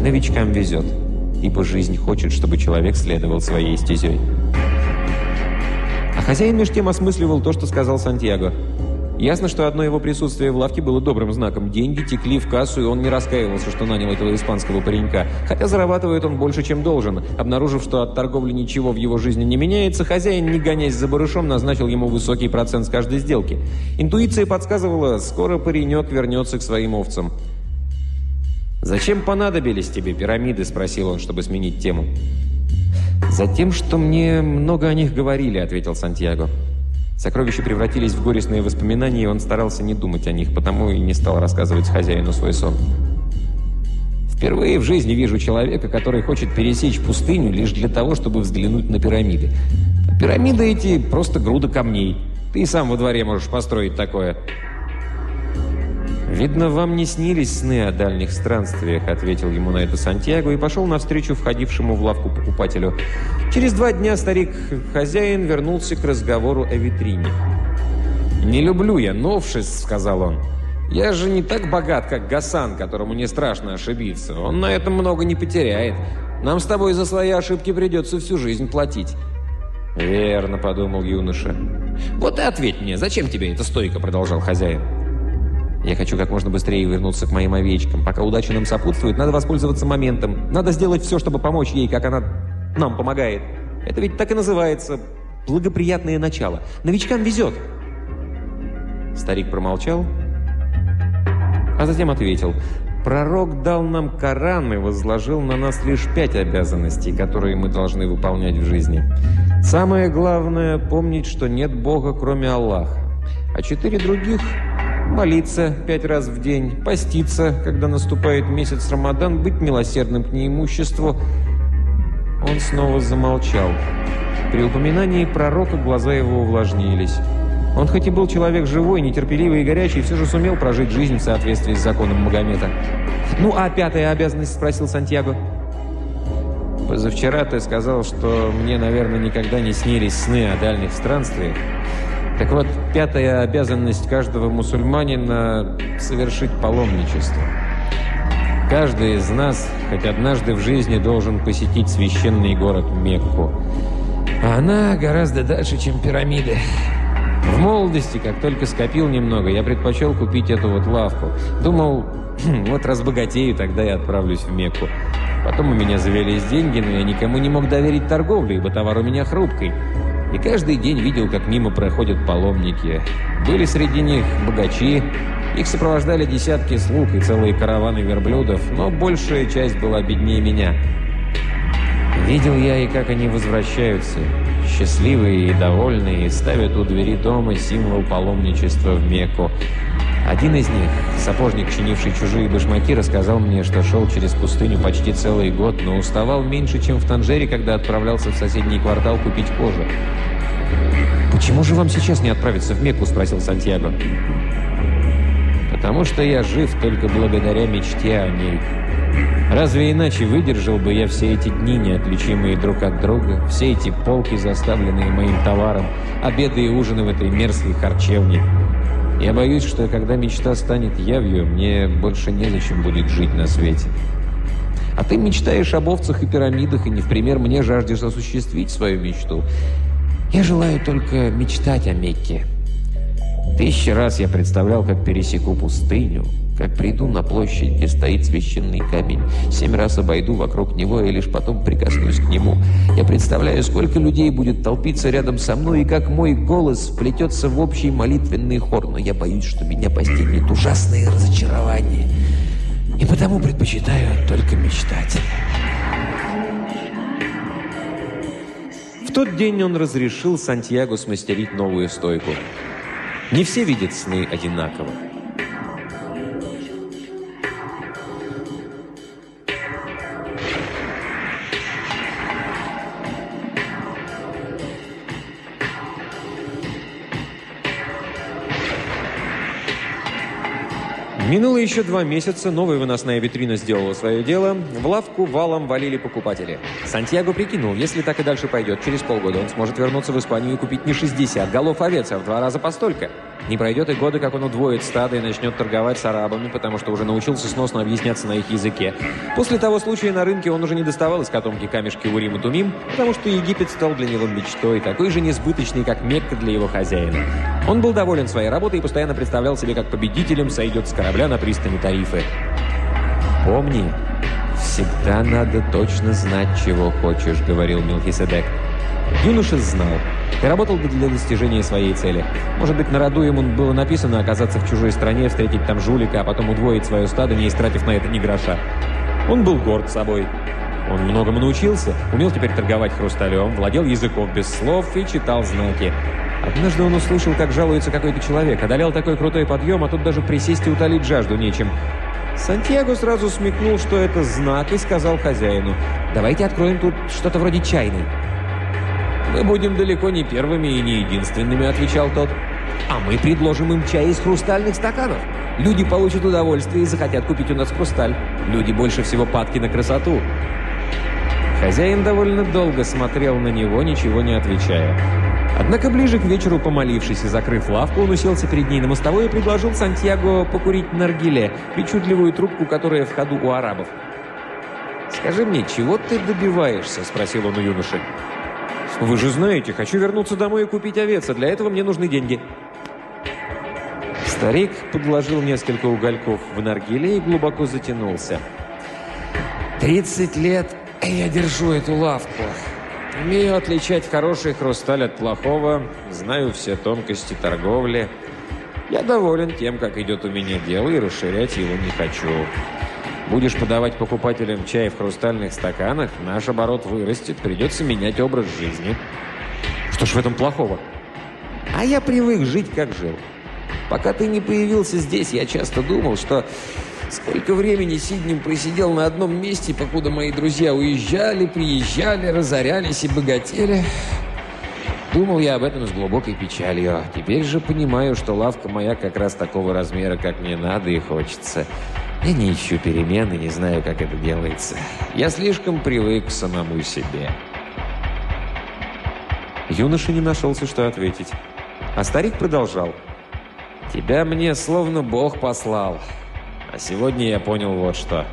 Новичкам везет, ибо жизнь хочет, чтобы человек следовал своей стезей. Хозяин меж тем осмысливал то, что сказал Сантьяго. Ясно, что одно его присутствие в лавке было добрым знаком. Деньги текли в кассу, и он не раскаивался, что нанял этого испанского паренька. Хотя зарабатывает он больше, чем должен. Обнаружив, что от торговли ничего в его жизни не меняется, хозяин, не гонясь за барышом, назначил ему высокий процент с каждой сделки. Интуиция подсказывала, скоро паренек вернется к своим овцам. «Зачем понадобились тебе пирамиды?» – спросил он, чтобы сменить тему. «Затем, что мне много о них говорили», – ответил Сантьяго. Сокровища превратились в горестные воспоминания, и он старался не думать о них, потому и не стал рассказывать хозяину свой сон. Впервые в жизни вижу человека, который хочет пересечь пустыню лишь для того, чтобы взглянуть на пирамиды. пирамиды эти просто груда камней. Ты и сам во дворе можешь построить такое. «Видно, вам не снились сны о дальних странствиях», — ответил ему на это Сантьяго и пошел навстречу входившему в лавку покупателю. Через два дня старик-хозяин вернулся к разговору о витрине. «Не люблю я новшеств», — сказал он. «Я же не так богат, как Гасан, которому не страшно ошибиться. Он на этом много не потеряет. Нам с тобой за свои ошибки придется всю жизнь платить». «Верно», — подумал юноша. «Вот и ответь мне, зачем тебе эта стойка?» — продолжал хозяин. Я хочу как можно быстрее вернуться к моим овечкам. Пока удача нам сопутствует, надо воспользоваться моментом. Надо сделать все, чтобы помочь ей, как она нам помогает. Это ведь так и называется благоприятное начало. Новичкам везет. Старик промолчал, а затем ответил. Пророк дал нам Коран и возложил на нас лишь пять обязанностей, которые мы должны выполнять в жизни. Самое главное – помнить, что нет Бога, кроме Аллаха. А четыре других молиться пять раз в день, поститься, когда наступает месяц Рамадан, быть милосердным к неимуществу. Он снова замолчал. При упоминании пророка глаза его увлажнились. Он хоть и был человек живой, нетерпеливый и горячий, все же сумел прожить жизнь в соответствии с законом Магомета. «Ну, а пятая обязанность?» – спросил Сантьяго. «Позавчера ты сказал, что мне, наверное, никогда не снились сны о дальних странствиях. Так вот, пятая обязанность каждого мусульманина – совершить паломничество. Каждый из нас хоть однажды в жизни должен посетить священный город Мекку. А она гораздо дальше, чем пирамиды. В молодости, как только скопил немного, я предпочел купить эту вот лавку. Думал, вот разбогатею, тогда я отправлюсь в Мекку. Потом у меня завелись деньги, но я никому не мог доверить торговлю, ибо товар у меня хрупкий. И каждый день видел, как мимо проходят паломники. Были среди них богачи, их сопровождали десятки слуг и целые караваны верблюдов, но большая часть была беднее меня. Видел я и как они возвращаются, счастливые и довольные, ставят у двери дома символ паломничества в Мекку. Один из них, сапожник, чинивший чужие башмаки, рассказал мне, что шел через пустыню почти целый год, но уставал меньше, чем в Танжере, когда отправлялся в соседний квартал купить кожу. «Почему же вам сейчас не отправиться в Мекку?» – спросил Сантьяго. «Потому что я жив только благодаря мечте о ней. Разве иначе выдержал бы я все эти дни, неотличимые друг от друга, все эти полки, заставленные моим товаром, обеды и ужины в этой мерзкой харчевне?» Я боюсь, что когда мечта станет явью, мне больше незачем будет жить на свете. А ты мечтаешь об овцах и пирамидах, и не в пример мне жаждешь осуществить свою мечту. Я желаю только мечтать о Мекке. Тысячи раз я представлял, как пересеку пустыню, как приду на площадь, где стоит священный камень, семь раз обойду вокруг него и лишь потом прикоснусь к нему. Я представляю, сколько людей будет толпиться рядом со мной, и как мой голос вплетется в общий молитвенный хор, но я боюсь, что меня постигнет ужасное разочарование. И потому предпочитаю только мечтать. В тот день он разрешил Сантьяго смастерить новую стойку. Не все видят сны одинаково. Минуло еще два месяца, новая выносная витрина сделала свое дело. В лавку валом валили покупатели. Сантьяго прикинул, если так и дальше пойдет, через полгода он сможет вернуться в Испанию и купить не 60 голов овец, а в два раза постолько. Не пройдет и года, как он удвоит стадо и начнет торговать с арабами, потому что уже научился сносно объясняться на их языке. После того случая на рынке он уже не доставал из котомки камешки Урим и Тумим, потому что Египет стал для него мечтой, такой же несбыточный, как Мекка для его хозяина. Он был доволен своей работой и постоянно представлял себе, как победителем сойдет с корабля на пристани Тарифы. «Помни, всегда надо точно знать, чего хочешь», — говорил Мелхиседек. Юноша знал. И работал бы для достижения своей цели. Может быть, на роду ему было написано оказаться в чужой стране, встретить там жулика, а потом удвоить свое стадо, не истратив на это ни гроша. Он был горд собой. Он многому научился, умел теперь торговать хрусталем, владел языком без слов и читал знаки. Однажды он услышал, как жалуется какой-то человек, одолел такой крутой подъем, а тут даже присесть и утолить жажду нечем. Сантьяго сразу смекнул, что это знак, и сказал хозяину, «Давайте откроем тут что-то вроде чайной». «Мы будем далеко не первыми и не единственными», — отвечал тот. А мы предложим им чай из хрустальных стаканов. Люди получат удовольствие и захотят купить у нас хрусталь. Люди больше всего падки на красоту. Хозяин довольно долго смотрел на него, ничего не отвечая. Однако ближе к вечеру, помолившись и закрыв лавку, он уселся перед ней на мостовой и предложил Сантьяго покурить наргиле, причудливую трубку, которая в ходу у арабов. «Скажи мне, чего ты добиваешься?» – спросил он у юноши. «Вы же знаете, хочу вернуться домой и купить овец, а для этого мне нужны деньги». Старик подложил несколько угольков в наргиле и глубоко затянулся. «Тридцать лет я держу эту лавку. Умею отличать хороший хрусталь от плохого, знаю все тонкости торговли. Я доволен тем, как идет у меня дело, и расширять его не хочу. Будешь подавать покупателям чай в хрустальных стаканах, наш оборот вырастет, придется менять образ жизни. Что ж в этом плохого? А я привык жить, как жил. Пока ты не появился здесь, я часто думал, что сколько времени Сиднем просидел на одном месте, покуда мои друзья уезжали, приезжали, разорялись и богатели. Думал я об этом с глубокой печалью. Теперь же понимаю, что лавка моя как раз такого размера, как мне надо и хочется. Я не ищу перемены, не знаю, как это делается. Я слишком привык к самому себе. Юноша не нашелся, что ответить. А старик продолжал. Тебя мне словно Бог послал. А сегодня я понял вот что.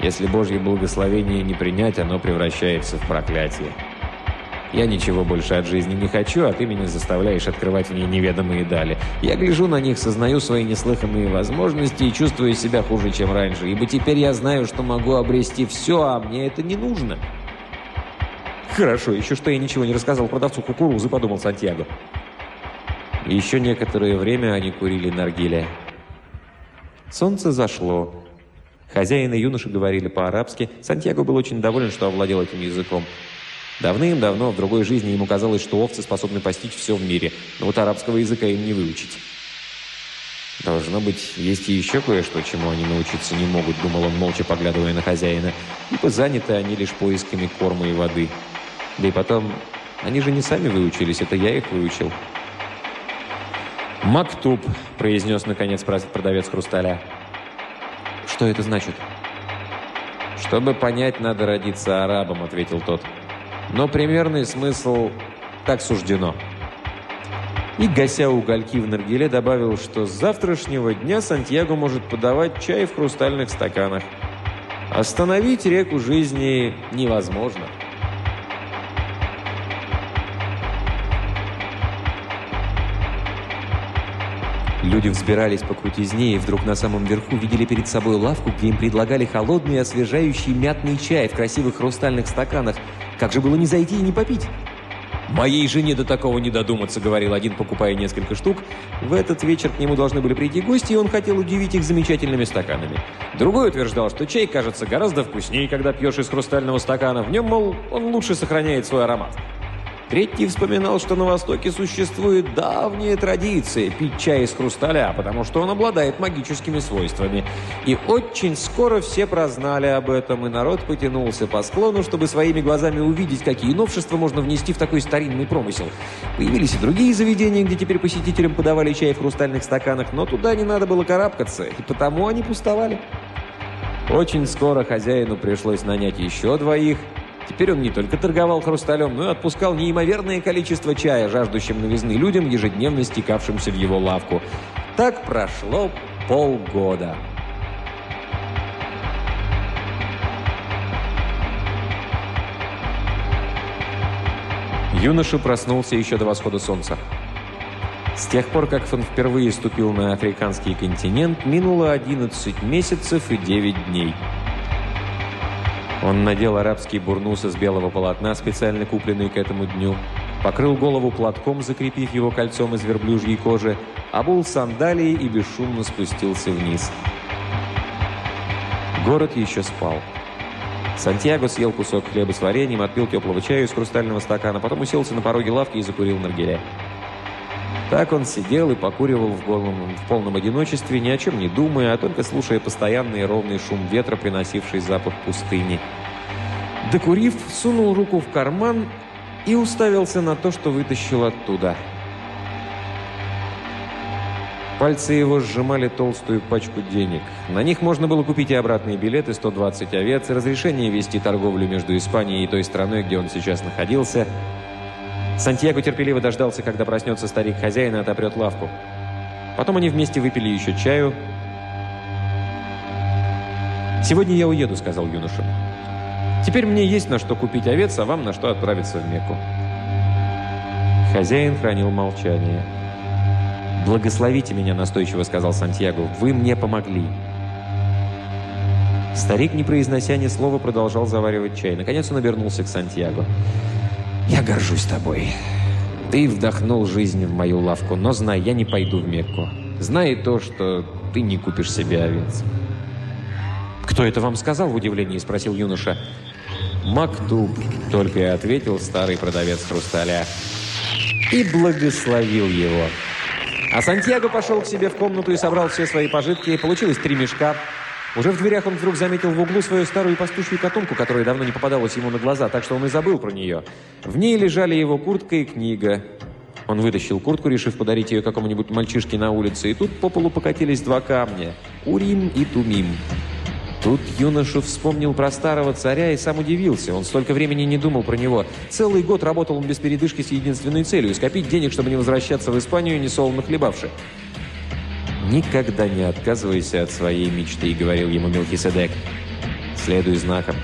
Если Божье благословение не принять, оно превращается в проклятие. Я ничего больше от жизни не хочу, а ты меня заставляешь открывать в ней неведомые дали. Я гляжу на них, сознаю свои неслыханные возможности и чувствую себя хуже, чем раньше, ибо теперь я знаю, что могу обрести все, а мне это не нужно. Хорошо, еще что я ничего не рассказал продавцу кукурузы, подумал Сантьяго. Еще некоторое время они курили наргиле. Солнце зашло. Хозяин и юноши говорили по-арабски. Сантьяго был очень доволен, что овладел этим языком. Давным-давно в другой жизни ему казалось, что овцы способны постичь все в мире, но вот арабского языка им не выучить. «Должно быть, есть и еще кое-что, чему они научиться не могут», — думал он, молча поглядывая на хозяина. «Ибо заняты они лишь поисками корма и воды. Да и потом, они же не сами выучились, это я их выучил». «Мактуб», — произнес наконец продавец хрусталя. «Что это значит?» «Чтобы понять, надо родиться арабом», — ответил тот. «Но примерный смысл так суждено». И, гася угольки в наргиле, добавил, что с завтрашнего дня Сантьяго может подавать чай в хрустальных стаканах. Остановить реку жизни невозможно. Люди взбирались по крутизне и вдруг на самом верху видели перед собой лавку, где им предлагали холодный освежающий мятный чай в красивых хрустальных стаканах. Как же было не зайти и не попить? «Моей жене до такого не додуматься», — говорил один, покупая несколько штук. В этот вечер к нему должны были прийти гости, и он хотел удивить их замечательными стаканами. Другой утверждал, что чай кажется гораздо вкуснее, когда пьешь из хрустального стакана. В нем, мол, он лучше сохраняет свой аромат. Третий вспоминал, что на Востоке существует давняя традиция пить чай из хрусталя, потому что он обладает магическими свойствами. И очень скоро все прознали об этом, и народ потянулся по склону, чтобы своими глазами увидеть, какие новшества можно внести в такой старинный промысел. Появились и другие заведения, где теперь посетителям подавали чай в хрустальных стаканах, но туда не надо было карабкаться, и потому они пустовали. Очень скоро хозяину пришлось нанять еще двоих – Теперь он не только торговал хрусталем, но и отпускал неимоверное количество чая, жаждущим новизны людям, ежедневно стекавшимся в его лавку. Так прошло полгода. Юноша проснулся еще до восхода солнца. С тех пор, как он впервые ступил на африканский континент, минуло 11 месяцев и 9 дней. Он надел арабский бурнус из белого полотна, специально купленный к этому дню, покрыл голову платком, закрепив его кольцом из верблюжьей кожи, обул сандалии и бесшумно спустился вниз. Город еще спал. Сантьяго съел кусок хлеба с вареньем, отпил теплого чая из хрустального стакана, потом уселся на пороге лавки и закурил наргиля. Так он сидел и покуривал в, голом, в полном одиночестве, ни о чем не думая, а только слушая постоянный ровный шум ветра, приносивший запах пустыни. Докурив, сунул руку в карман и уставился на то, что вытащил оттуда. Пальцы его сжимали толстую пачку денег. На них можно было купить и обратные билеты, 120 овец, разрешение вести торговлю между Испанией и той страной, где он сейчас находился. Сантьяго терпеливо дождался, когда проснется старик хозяина и отопрет лавку. Потом они вместе выпили еще чаю. «Сегодня я уеду», — сказал юноша. «Теперь мне есть на что купить овец, а вам на что отправиться в Мекку». Хозяин хранил молчание. «Благословите меня», — настойчиво сказал Сантьяго. «Вы мне помогли». Старик, не произнося ни слова, продолжал заваривать чай. Наконец он обернулся к Сантьяго. «Я горжусь тобой. Ты вдохнул жизнь в мою лавку, но знай, я не пойду в Мекку. Знай то, что ты не купишь себе овец». «Кто это вам сказал?» – в удивлении спросил юноша. «Мактуб», – только и ответил старый продавец хрусталя. И благословил его. А Сантьяго пошел к себе в комнату и собрал все свои пожитки. Получилось три мешка. Уже в дверях он вдруг заметил в углу свою старую пастушью котомку, которая давно не попадалась ему на глаза, так что он и забыл про нее. В ней лежали его куртка и книга. Он вытащил куртку, решив подарить ее какому-нибудь мальчишке на улице, и тут по полу покатились два камня – Урим и Тумим. Тут юноша вспомнил про старого царя и сам удивился. Он столько времени не думал про него. Целый год работал он без передышки с единственной целью – скопить денег, чтобы не возвращаться в Испанию, не солоно хлебавши. «Никогда не отказывайся от своей мечты», – говорил ему Мелхиседек. «Следуй знаком».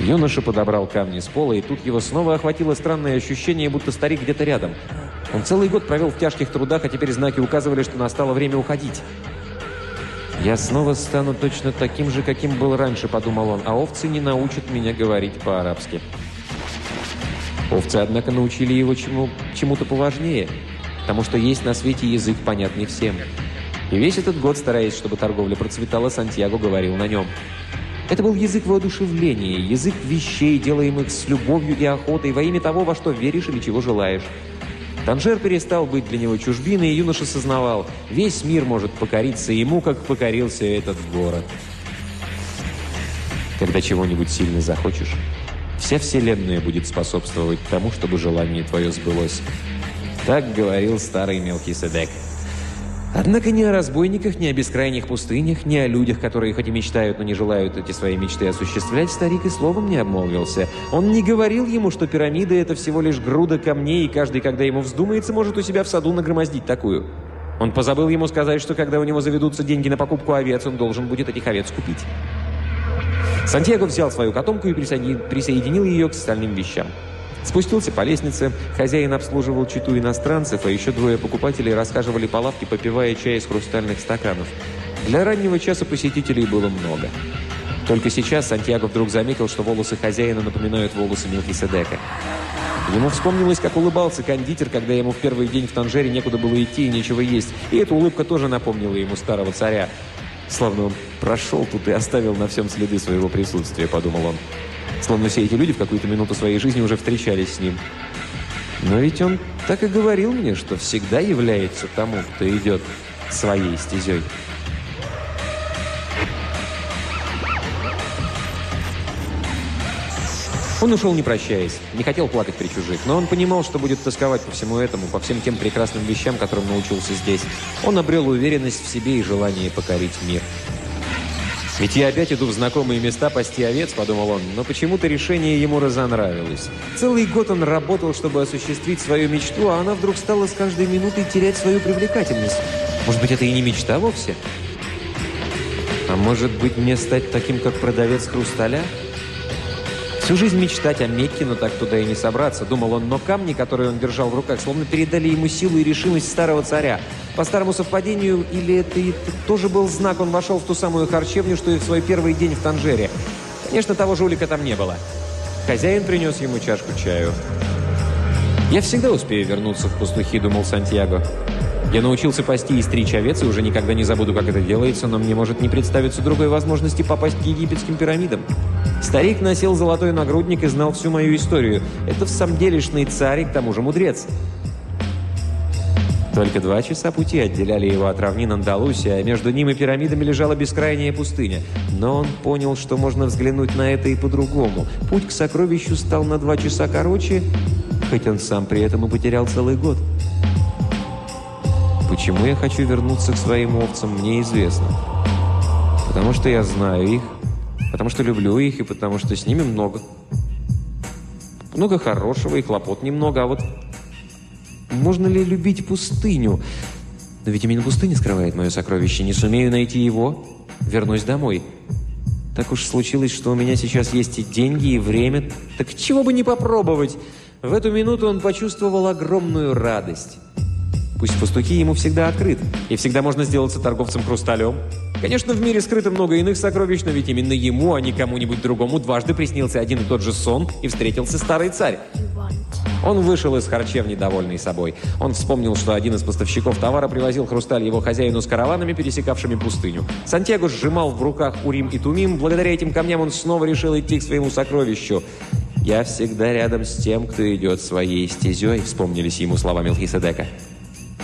Юноша подобрал камни с пола, и тут его снова охватило странное ощущение, будто старик где-то рядом. Он целый год провел в тяжких трудах, а теперь знаки указывали, что настало время уходить. «Я снова стану точно таким же, каким был раньше», — подумал он, «а овцы не научат меня говорить по-арабски». Овцы, однако, научили его чему, чему-то поважнее, потому что есть на свете язык, понятный всем. И весь этот год, стараясь, чтобы торговля процветала, Сантьяго говорил на нем. Это был язык воодушевления, язык вещей, делаемых с любовью и охотой во имя того, во что веришь или чего желаешь. Танжер перестал быть для него чужбиной, и юноша сознавал, весь мир может покориться ему, как покорился этот город. Когда чего-нибудь сильно захочешь, вся вселенная будет способствовать тому, чтобы желание твое сбылось. Так говорил старый мелкий Седек. Однако ни о разбойниках, ни о бескрайних пустынях, ни о людях, которые хоть и мечтают, но не желают эти свои мечты осуществлять, старик и словом не обмолвился. Он не говорил ему, что пирамида – это всего лишь груда камней, и каждый, когда ему вздумается, может у себя в саду нагромоздить такую. Он позабыл ему сказать, что когда у него заведутся деньги на покупку овец, он должен будет этих овец купить. Сантьяго взял свою котомку и присоединил ее к остальным вещам. Спустился по лестнице, хозяин обслуживал читу иностранцев, а еще двое покупателей расхаживали по лавке, попивая чай из хрустальных стаканов. Для раннего часа посетителей было много. Только сейчас Сантьяго вдруг заметил, что волосы хозяина напоминают волосы Мелхиседека. Ему вспомнилось, как улыбался кондитер, когда ему в первый день в Танжере некуда было идти и нечего есть. И эта улыбка тоже напомнила ему старого царя. Словно он прошел тут и оставил на всем следы своего присутствия, подумал он. Словно все эти люди в какую-то минуту своей жизни уже встречались с ним. Но ведь он так и говорил мне, что всегда является тому, кто идет своей стезей. Он ушел не прощаясь, не хотел плакать при чужих, но он понимал, что будет тосковать по всему этому, по всем тем прекрасным вещам, которым научился здесь. Он обрел уверенность в себе и желание покорить мир. «Ведь я опять иду в знакомые места пасти овец», — подумал он, но почему-то решение ему разонравилось. Целый год он работал, чтобы осуществить свою мечту, а она вдруг стала с каждой минутой терять свою привлекательность. Может быть, это и не мечта вовсе? А может быть, мне стать таким, как продавец хрусталя? Всю жизнь мечтать о Мекке, но так туда и не собраться, думал он, но камни, которые он держал в руках, словно передали ему силу и решимость старого царя. По старому совпадению, или это, это тоже был знак, он вошел в ту самую харчевню, что и в свой первый день в Танжере. Конечно, того жулика там не было. Хозяин принес ему чашку чаю. «Я всегда успею вернуться в пастухи», — думал Сантьяго. Я научился пасти и стричь овец, и уже никогда не забуду, как это делается, но мне может не представиться другой возможности попасть к египетским пирамидам. Старик носил золотой нагрудник и знал всю мою историю. Это в самом делешный царь и к тому же мудрец. Только два часа пути отделяли его от равнин Андалусия, а между ним и пирамидами лежала бескрайняя пустыня. Но он понял, что можно взглянуть на это и по-другому. Путь к сокровищу стал на два часа короче, хоть он сам при этом и потерял целый год. Почему я хочу вернуться к своим овцам, мне известно. Потому что я знаю их, потому что люблю их и потому что с ними много. Много хорошего и хлопот немного, а вот можно ли любить пустыню? Но ведь именно пустыня скрывает мое сокровище. Не сумею найти его, вернусь домой. Так уж случилось, что у меня сейчас есть и деньги, и время. Так чего бы не попробовать? В эту минуту он почувствовал огромную радость. Пусть пастухи ему всегда открыт, и всегда можно сделаться торговцем хрусталем. Конечно, в мире скрыто много иных сокровищ, но ведь именно ему, а не кому-нибудь другому, дважды приснился один и тот же сон, и встретился старый царь. Он вышел из харчевни, довольный собой. Он вспомнил, что один из поставщиков товара привозил хрусталь его хозяину с караванами, пересекавшими пустыню. Сантьяго сжимал в руках Урим и Тумим. Благодаря этим камням он снова решил идти к своему сокровищу. «Я всегда рядом с тем, кто идет своей стезей», — вспомнились ему слова Мелхиседека.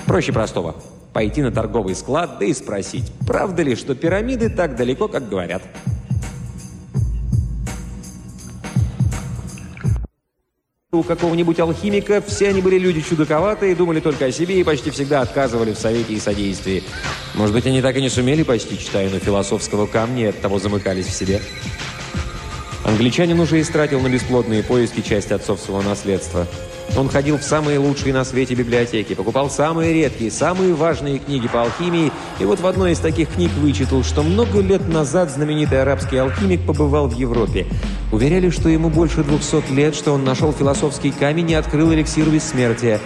Проще простого. Пойти на торговый склад, да и спросить, правда ли, что пирамиды так далеко, как говорят. У какого-нибудь алхимика все они были люди чудаковатые, думали только о себе и почти всегда отказывали в совете и содействии. Может быть, они так и не сумели постичь тайну философского камня и от того замыкались в себе. Англичанин уже истратил на бесплодные поиски часть отцовского наследства – он ходил в самые лучшие на свете библиотеки, покупал самые редкие, самые важные книги по алхимии, и вот в одной из таких книг вычитал, что много лет назад знаменитый арабский алхимик побывал в Европе. Уверяли, что ему больше 200 лет, что он нашел философский камень и открыл эликсир бессмертия.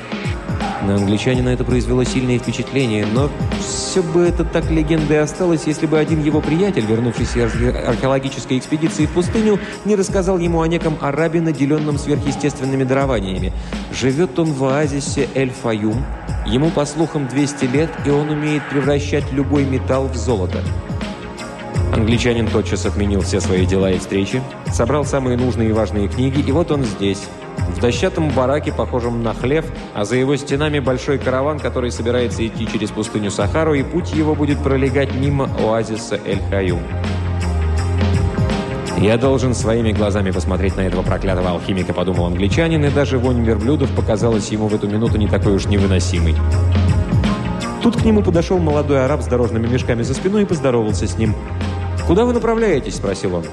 На англичанина это произвело сильное впечатление, но все бы это так легендой осталось, если бы один его приятель, вернувшийся из археологической экспедиции в пустыню, не рассказал ему о неком арабе, наделенном сверхъестественными дарованиями. Живет он в оазисе Эль-Фаюм, ему, по слухам, 200 лет, и он умеет превращать любой металл в золото. Англичанин тотчас отменил все свои дела и встречи, собрал самые нужные и важные книги, и вот он здесь, в дощатом бараке, похожем на хлев, а за его стенами большой караван, который собирается идти через пустыню Сахару, и путь его будет пролегать мимо оазиса Эль-Хаюм. «Я должен своими глазами посмотреть на этого проклятого алхимика», — подумал англичанин, и даже вонь верблюдов показалась ему в эту минуту не такой уж невыносимой. Тут к нему подошел молодой араб с дорожными мешками за спиной и поздоровался с ним. «Куда вы направляетесь?» – спросил он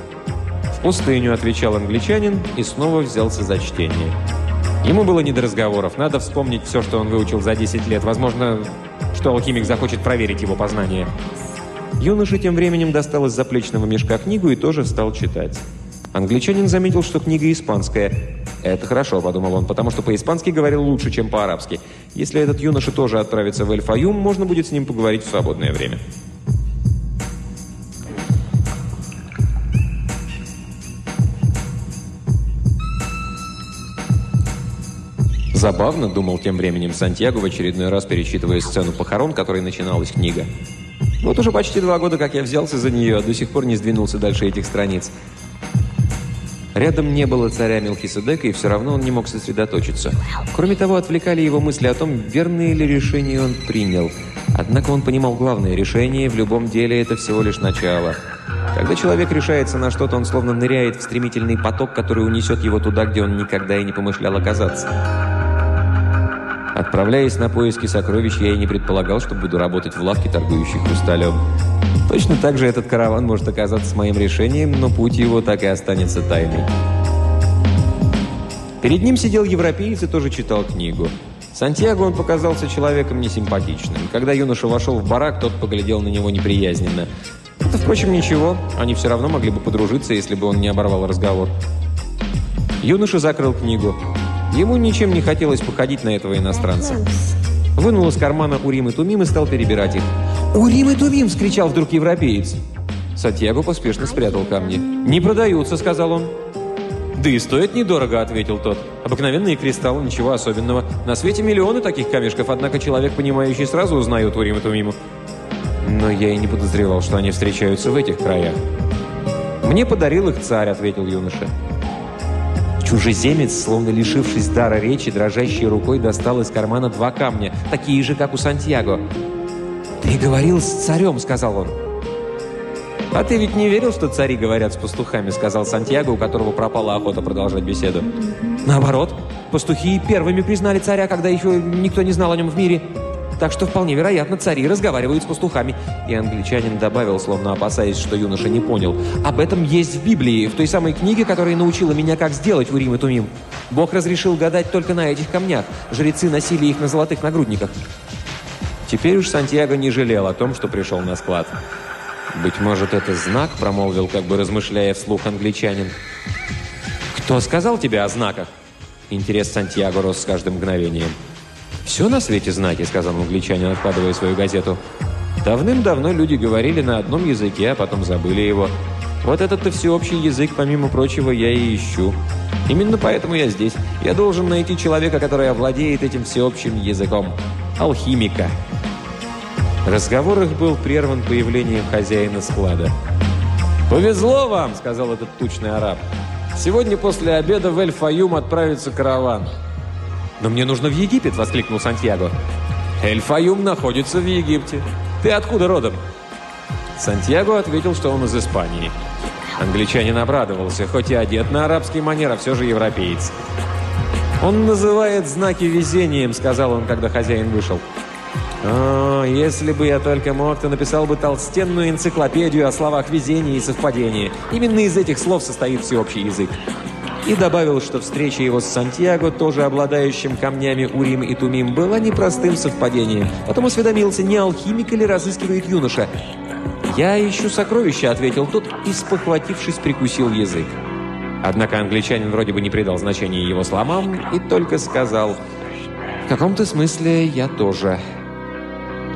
пустыню», — отвечал англичанин и снова взялся за чтение. Ему было не до разговоров. Надо вспомнить все, что он выучил за 10 лет. Возможно, что алхимик захочет проверить его познание. Юноша тем временем достал из заплечного мешка книгу и тоже стал читать. Англичанин заметил, что книга испанская. «Это хорошо», — подумал он, потому что по-испански говорил лучше, чем по-арабски. Если этот юноша тоже отправится в Эль-Фаюм, можно будет с ним поговорить в свободное время. Забавно, думал тем временем Сантьяго, в очередной раз перечитывая сцену похорон, которой начиналась книга. Вот уже почти два года, как я взялся за нее, а до сих пор не сдвинулся дальше этих страниц. Рядом не было царя Мелхиседека, и все равно он не мог сосредоточиться. Кроме того, отвлекали его мысли о том, верное ли решение он принял. Однако он понимал главное решение, в любом деле это всего лишь начало. Когда человек решается на что-то, он словно ныряет в стремительный поток, который унесет его туда, где он никогда и не помышлял оказаться. Отправляясь на поиски сокровищ, я и не предполагал, что буду работать в лавке, торгующей хрусталем. Точно так же этот караван может оказаться моим решением, но путь его так и останется тайной. Перед ним сидел европеец и тоже читал книгу. Сантьяго он показался человеком несимпатичным. Когда юноша вошел в барак, тот поглядел на него неприязненно. Это, впрочем, ничего. Они все равно могли бы подружиться, если бы он не оборвал разговор. Юноша закрыл книгу. Ему ничем не хотелось походить на этого иностранца. Вынул из кармана Урим и Тумим и стал перебирать их. «Урим и Тумим!» – вскричал вдруг европеец. Сатьяго поспешно спрятал камни. «Не продаются», – сказал он. «Да и стоит недорого», – ответил тот. «Обыкновенные кристаллы, ничего особенного. На свете миллионы таких камешков, однако человек, понимающий, сразу узнает Урим и Тумиму». «Но я и не подозревал, что они встречаются в этих краях». «Мне подарил их царь», – ответил юноша. Чужеземец, словно лишившись дара речи, дрожащей рукой достал из кармана два камня, такие же, как у Сантьяго. «Ты говорил с царем», — сказал он. «А ты ведь не верил, что цари говорят с пастухами?» — сказал Сантьяго, у которого пропала охота продолжать беседу. «Наоборот, пастухи первыми признали царя, когда еще никто не знал о нем в мире. Так что вполне вероятно цари разговаривают с пастухами». И англичанин добавил, словно опасаясь, что юноша не понял. «Об этом есть в Библии, в той самой книге, которая научила меня, как сделать Урим и Тумим. Бог разрешил гадать только на этих камнях. Жрецы носили их на золотых нагрудниках». Теперь уж Сантьяго не жалел о том, что пришел на склад. «Быть может, это знак?» – промолвил, как бы размышляя вслух англичанин. «Кто сказал тебе о знаках?» Интерес Сантьяго рос с каждым мгновением. «Все на свете знаки», — сказал англичанин, откладывая свою газету. «Давным-давно люди говорили на одном языке, а потом забыли его. Вот этот-то всеобщий язык, помимо прочего, я и ищу. Именно поэтому я здесь. Я должен найти человека, который овладеет этим всеобщим языком. Алхимика». Разговор их был прерван появлением хозяина склада. «Повезло вам», — сказал этот тучный араб. Сегодня после обеда в Эль-Фаюм отправится караван». «Но мне нужно в Египет!» – воскликнул Сантьяго. «Эль-Фаюм находится в Египте. Ты откуда родом?» Сантьяго ответил, что он из Испании. Англичанин обрадовался, хоть и одет на арабский манер, а все же европеец. «Он называет знаки везением», — сказал он, когда хозяин вышел. «О, если бы я только мог, то написал бы толстенную энциклопедию о словах везения и совпадения. Именно из этих слов состоит всеобщий язык». И добавил, что встреча его с Сантьяго, тоже обладающим камнями Урим и Тумим, была непростым совпадением. Потом осведомился, не алхимик или разыскивает юноша. «Я ищу сокровища», — ответил тот и, спохватившись, прикусил язык. Однако англичанин вроде бы не придал значения его словам и только сказал, «В каком-то смысле я тоже».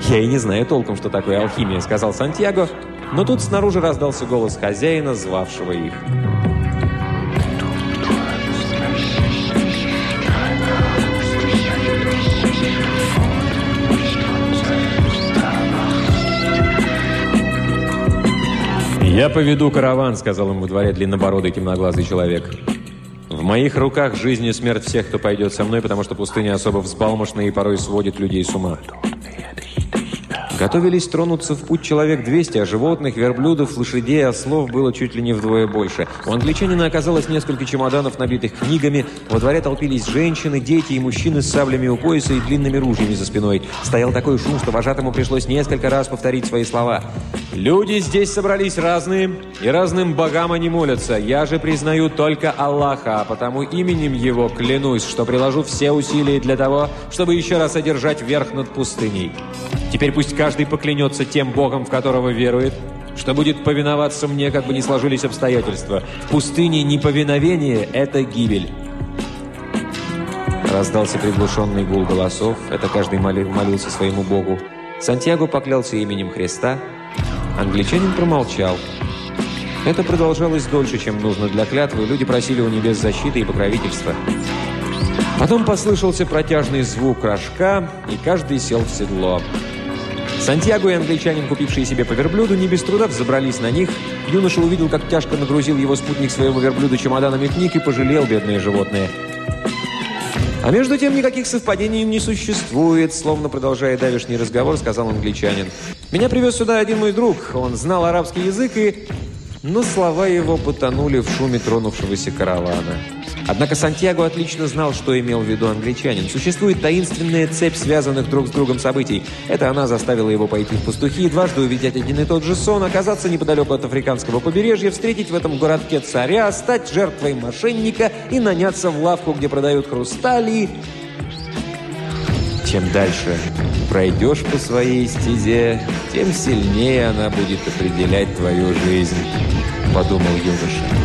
«Я и не знаю толком, что такое алхимия», — сказал Сантьяго, но тут снаружи раздался голос хозяина, звавшего их. «Я поведу караван», — сказал ему во дворе длиннобородый темноглазый человек. «В моих руках жизнь и смерть всех, кто пойдет со мной, потому что пустыня особо взбалмошная и порой сводит людей с ума». Готовились тронуться в путь человек 200, а животных, верблюдов, лошадей, ослов было чуть ли не вдвое больше. У англичанина оказалось несколько чемоданов, набитых книгами. Во дворе толпились женщины, дети и мужчины с саблями у пояса и длинными ружьями за спиной. Стоял такой шум, что вожатому пришлось несколько раз повторить свои слова. «Люди здесь собрались разные, и разным богам они молятся. Я же признаю только Аллаха, а потому именем Его клянусь, что приложу все усилия для того, чтобы еще раз одержать верх над пустыней». Теперь пусть каждый поклянется тем Богом, в которого верует, что будет повиноваться мне, как бы ни сложились обстоятельства. В пустыне неповиновение – это гибель. Раздался приглушенный гул голосов. Это каждый молился своему Богу. Сантьяго поклялся именем Христа. Англичанин промолчал. Это продолжалось дольше, чем нужно для клятвы. Люди просили у небес защиты и покровительства. Потом послышался протяжный звук рожка, и каждый сел в седло. Сантьяго и англичанин, купившие себе по верблюду, не без труда взобрались на них. Юноша увидел, как тяжко нагрузил его спутник своего верблюда чемоданами книг и пожалел бедные животные. А между тем никаких совпадений не существует, словно продолжая давишний разговор, сказал англичанин. «Меня привез сюда один мой друг. Он знал арабский язык и...» Но слова его потонули в шуме тронувшегося каравана. Однако Сантьяго отлично знал, что имел в виду англичанин. Существует таинственная цепь связанных друг с другом событий. Это она заставила его пойти в пастухи, дважды увидеть один и тот же сон, оказаться неподалеку от африканского побережья, встретить в этом городке царя, стать жертвой мошенника и наняться в лавку, где продают хрустали. Чем дальше пройдешь по своей стезе, тем сильнее она будет определять твою жизнь, подумал юноша.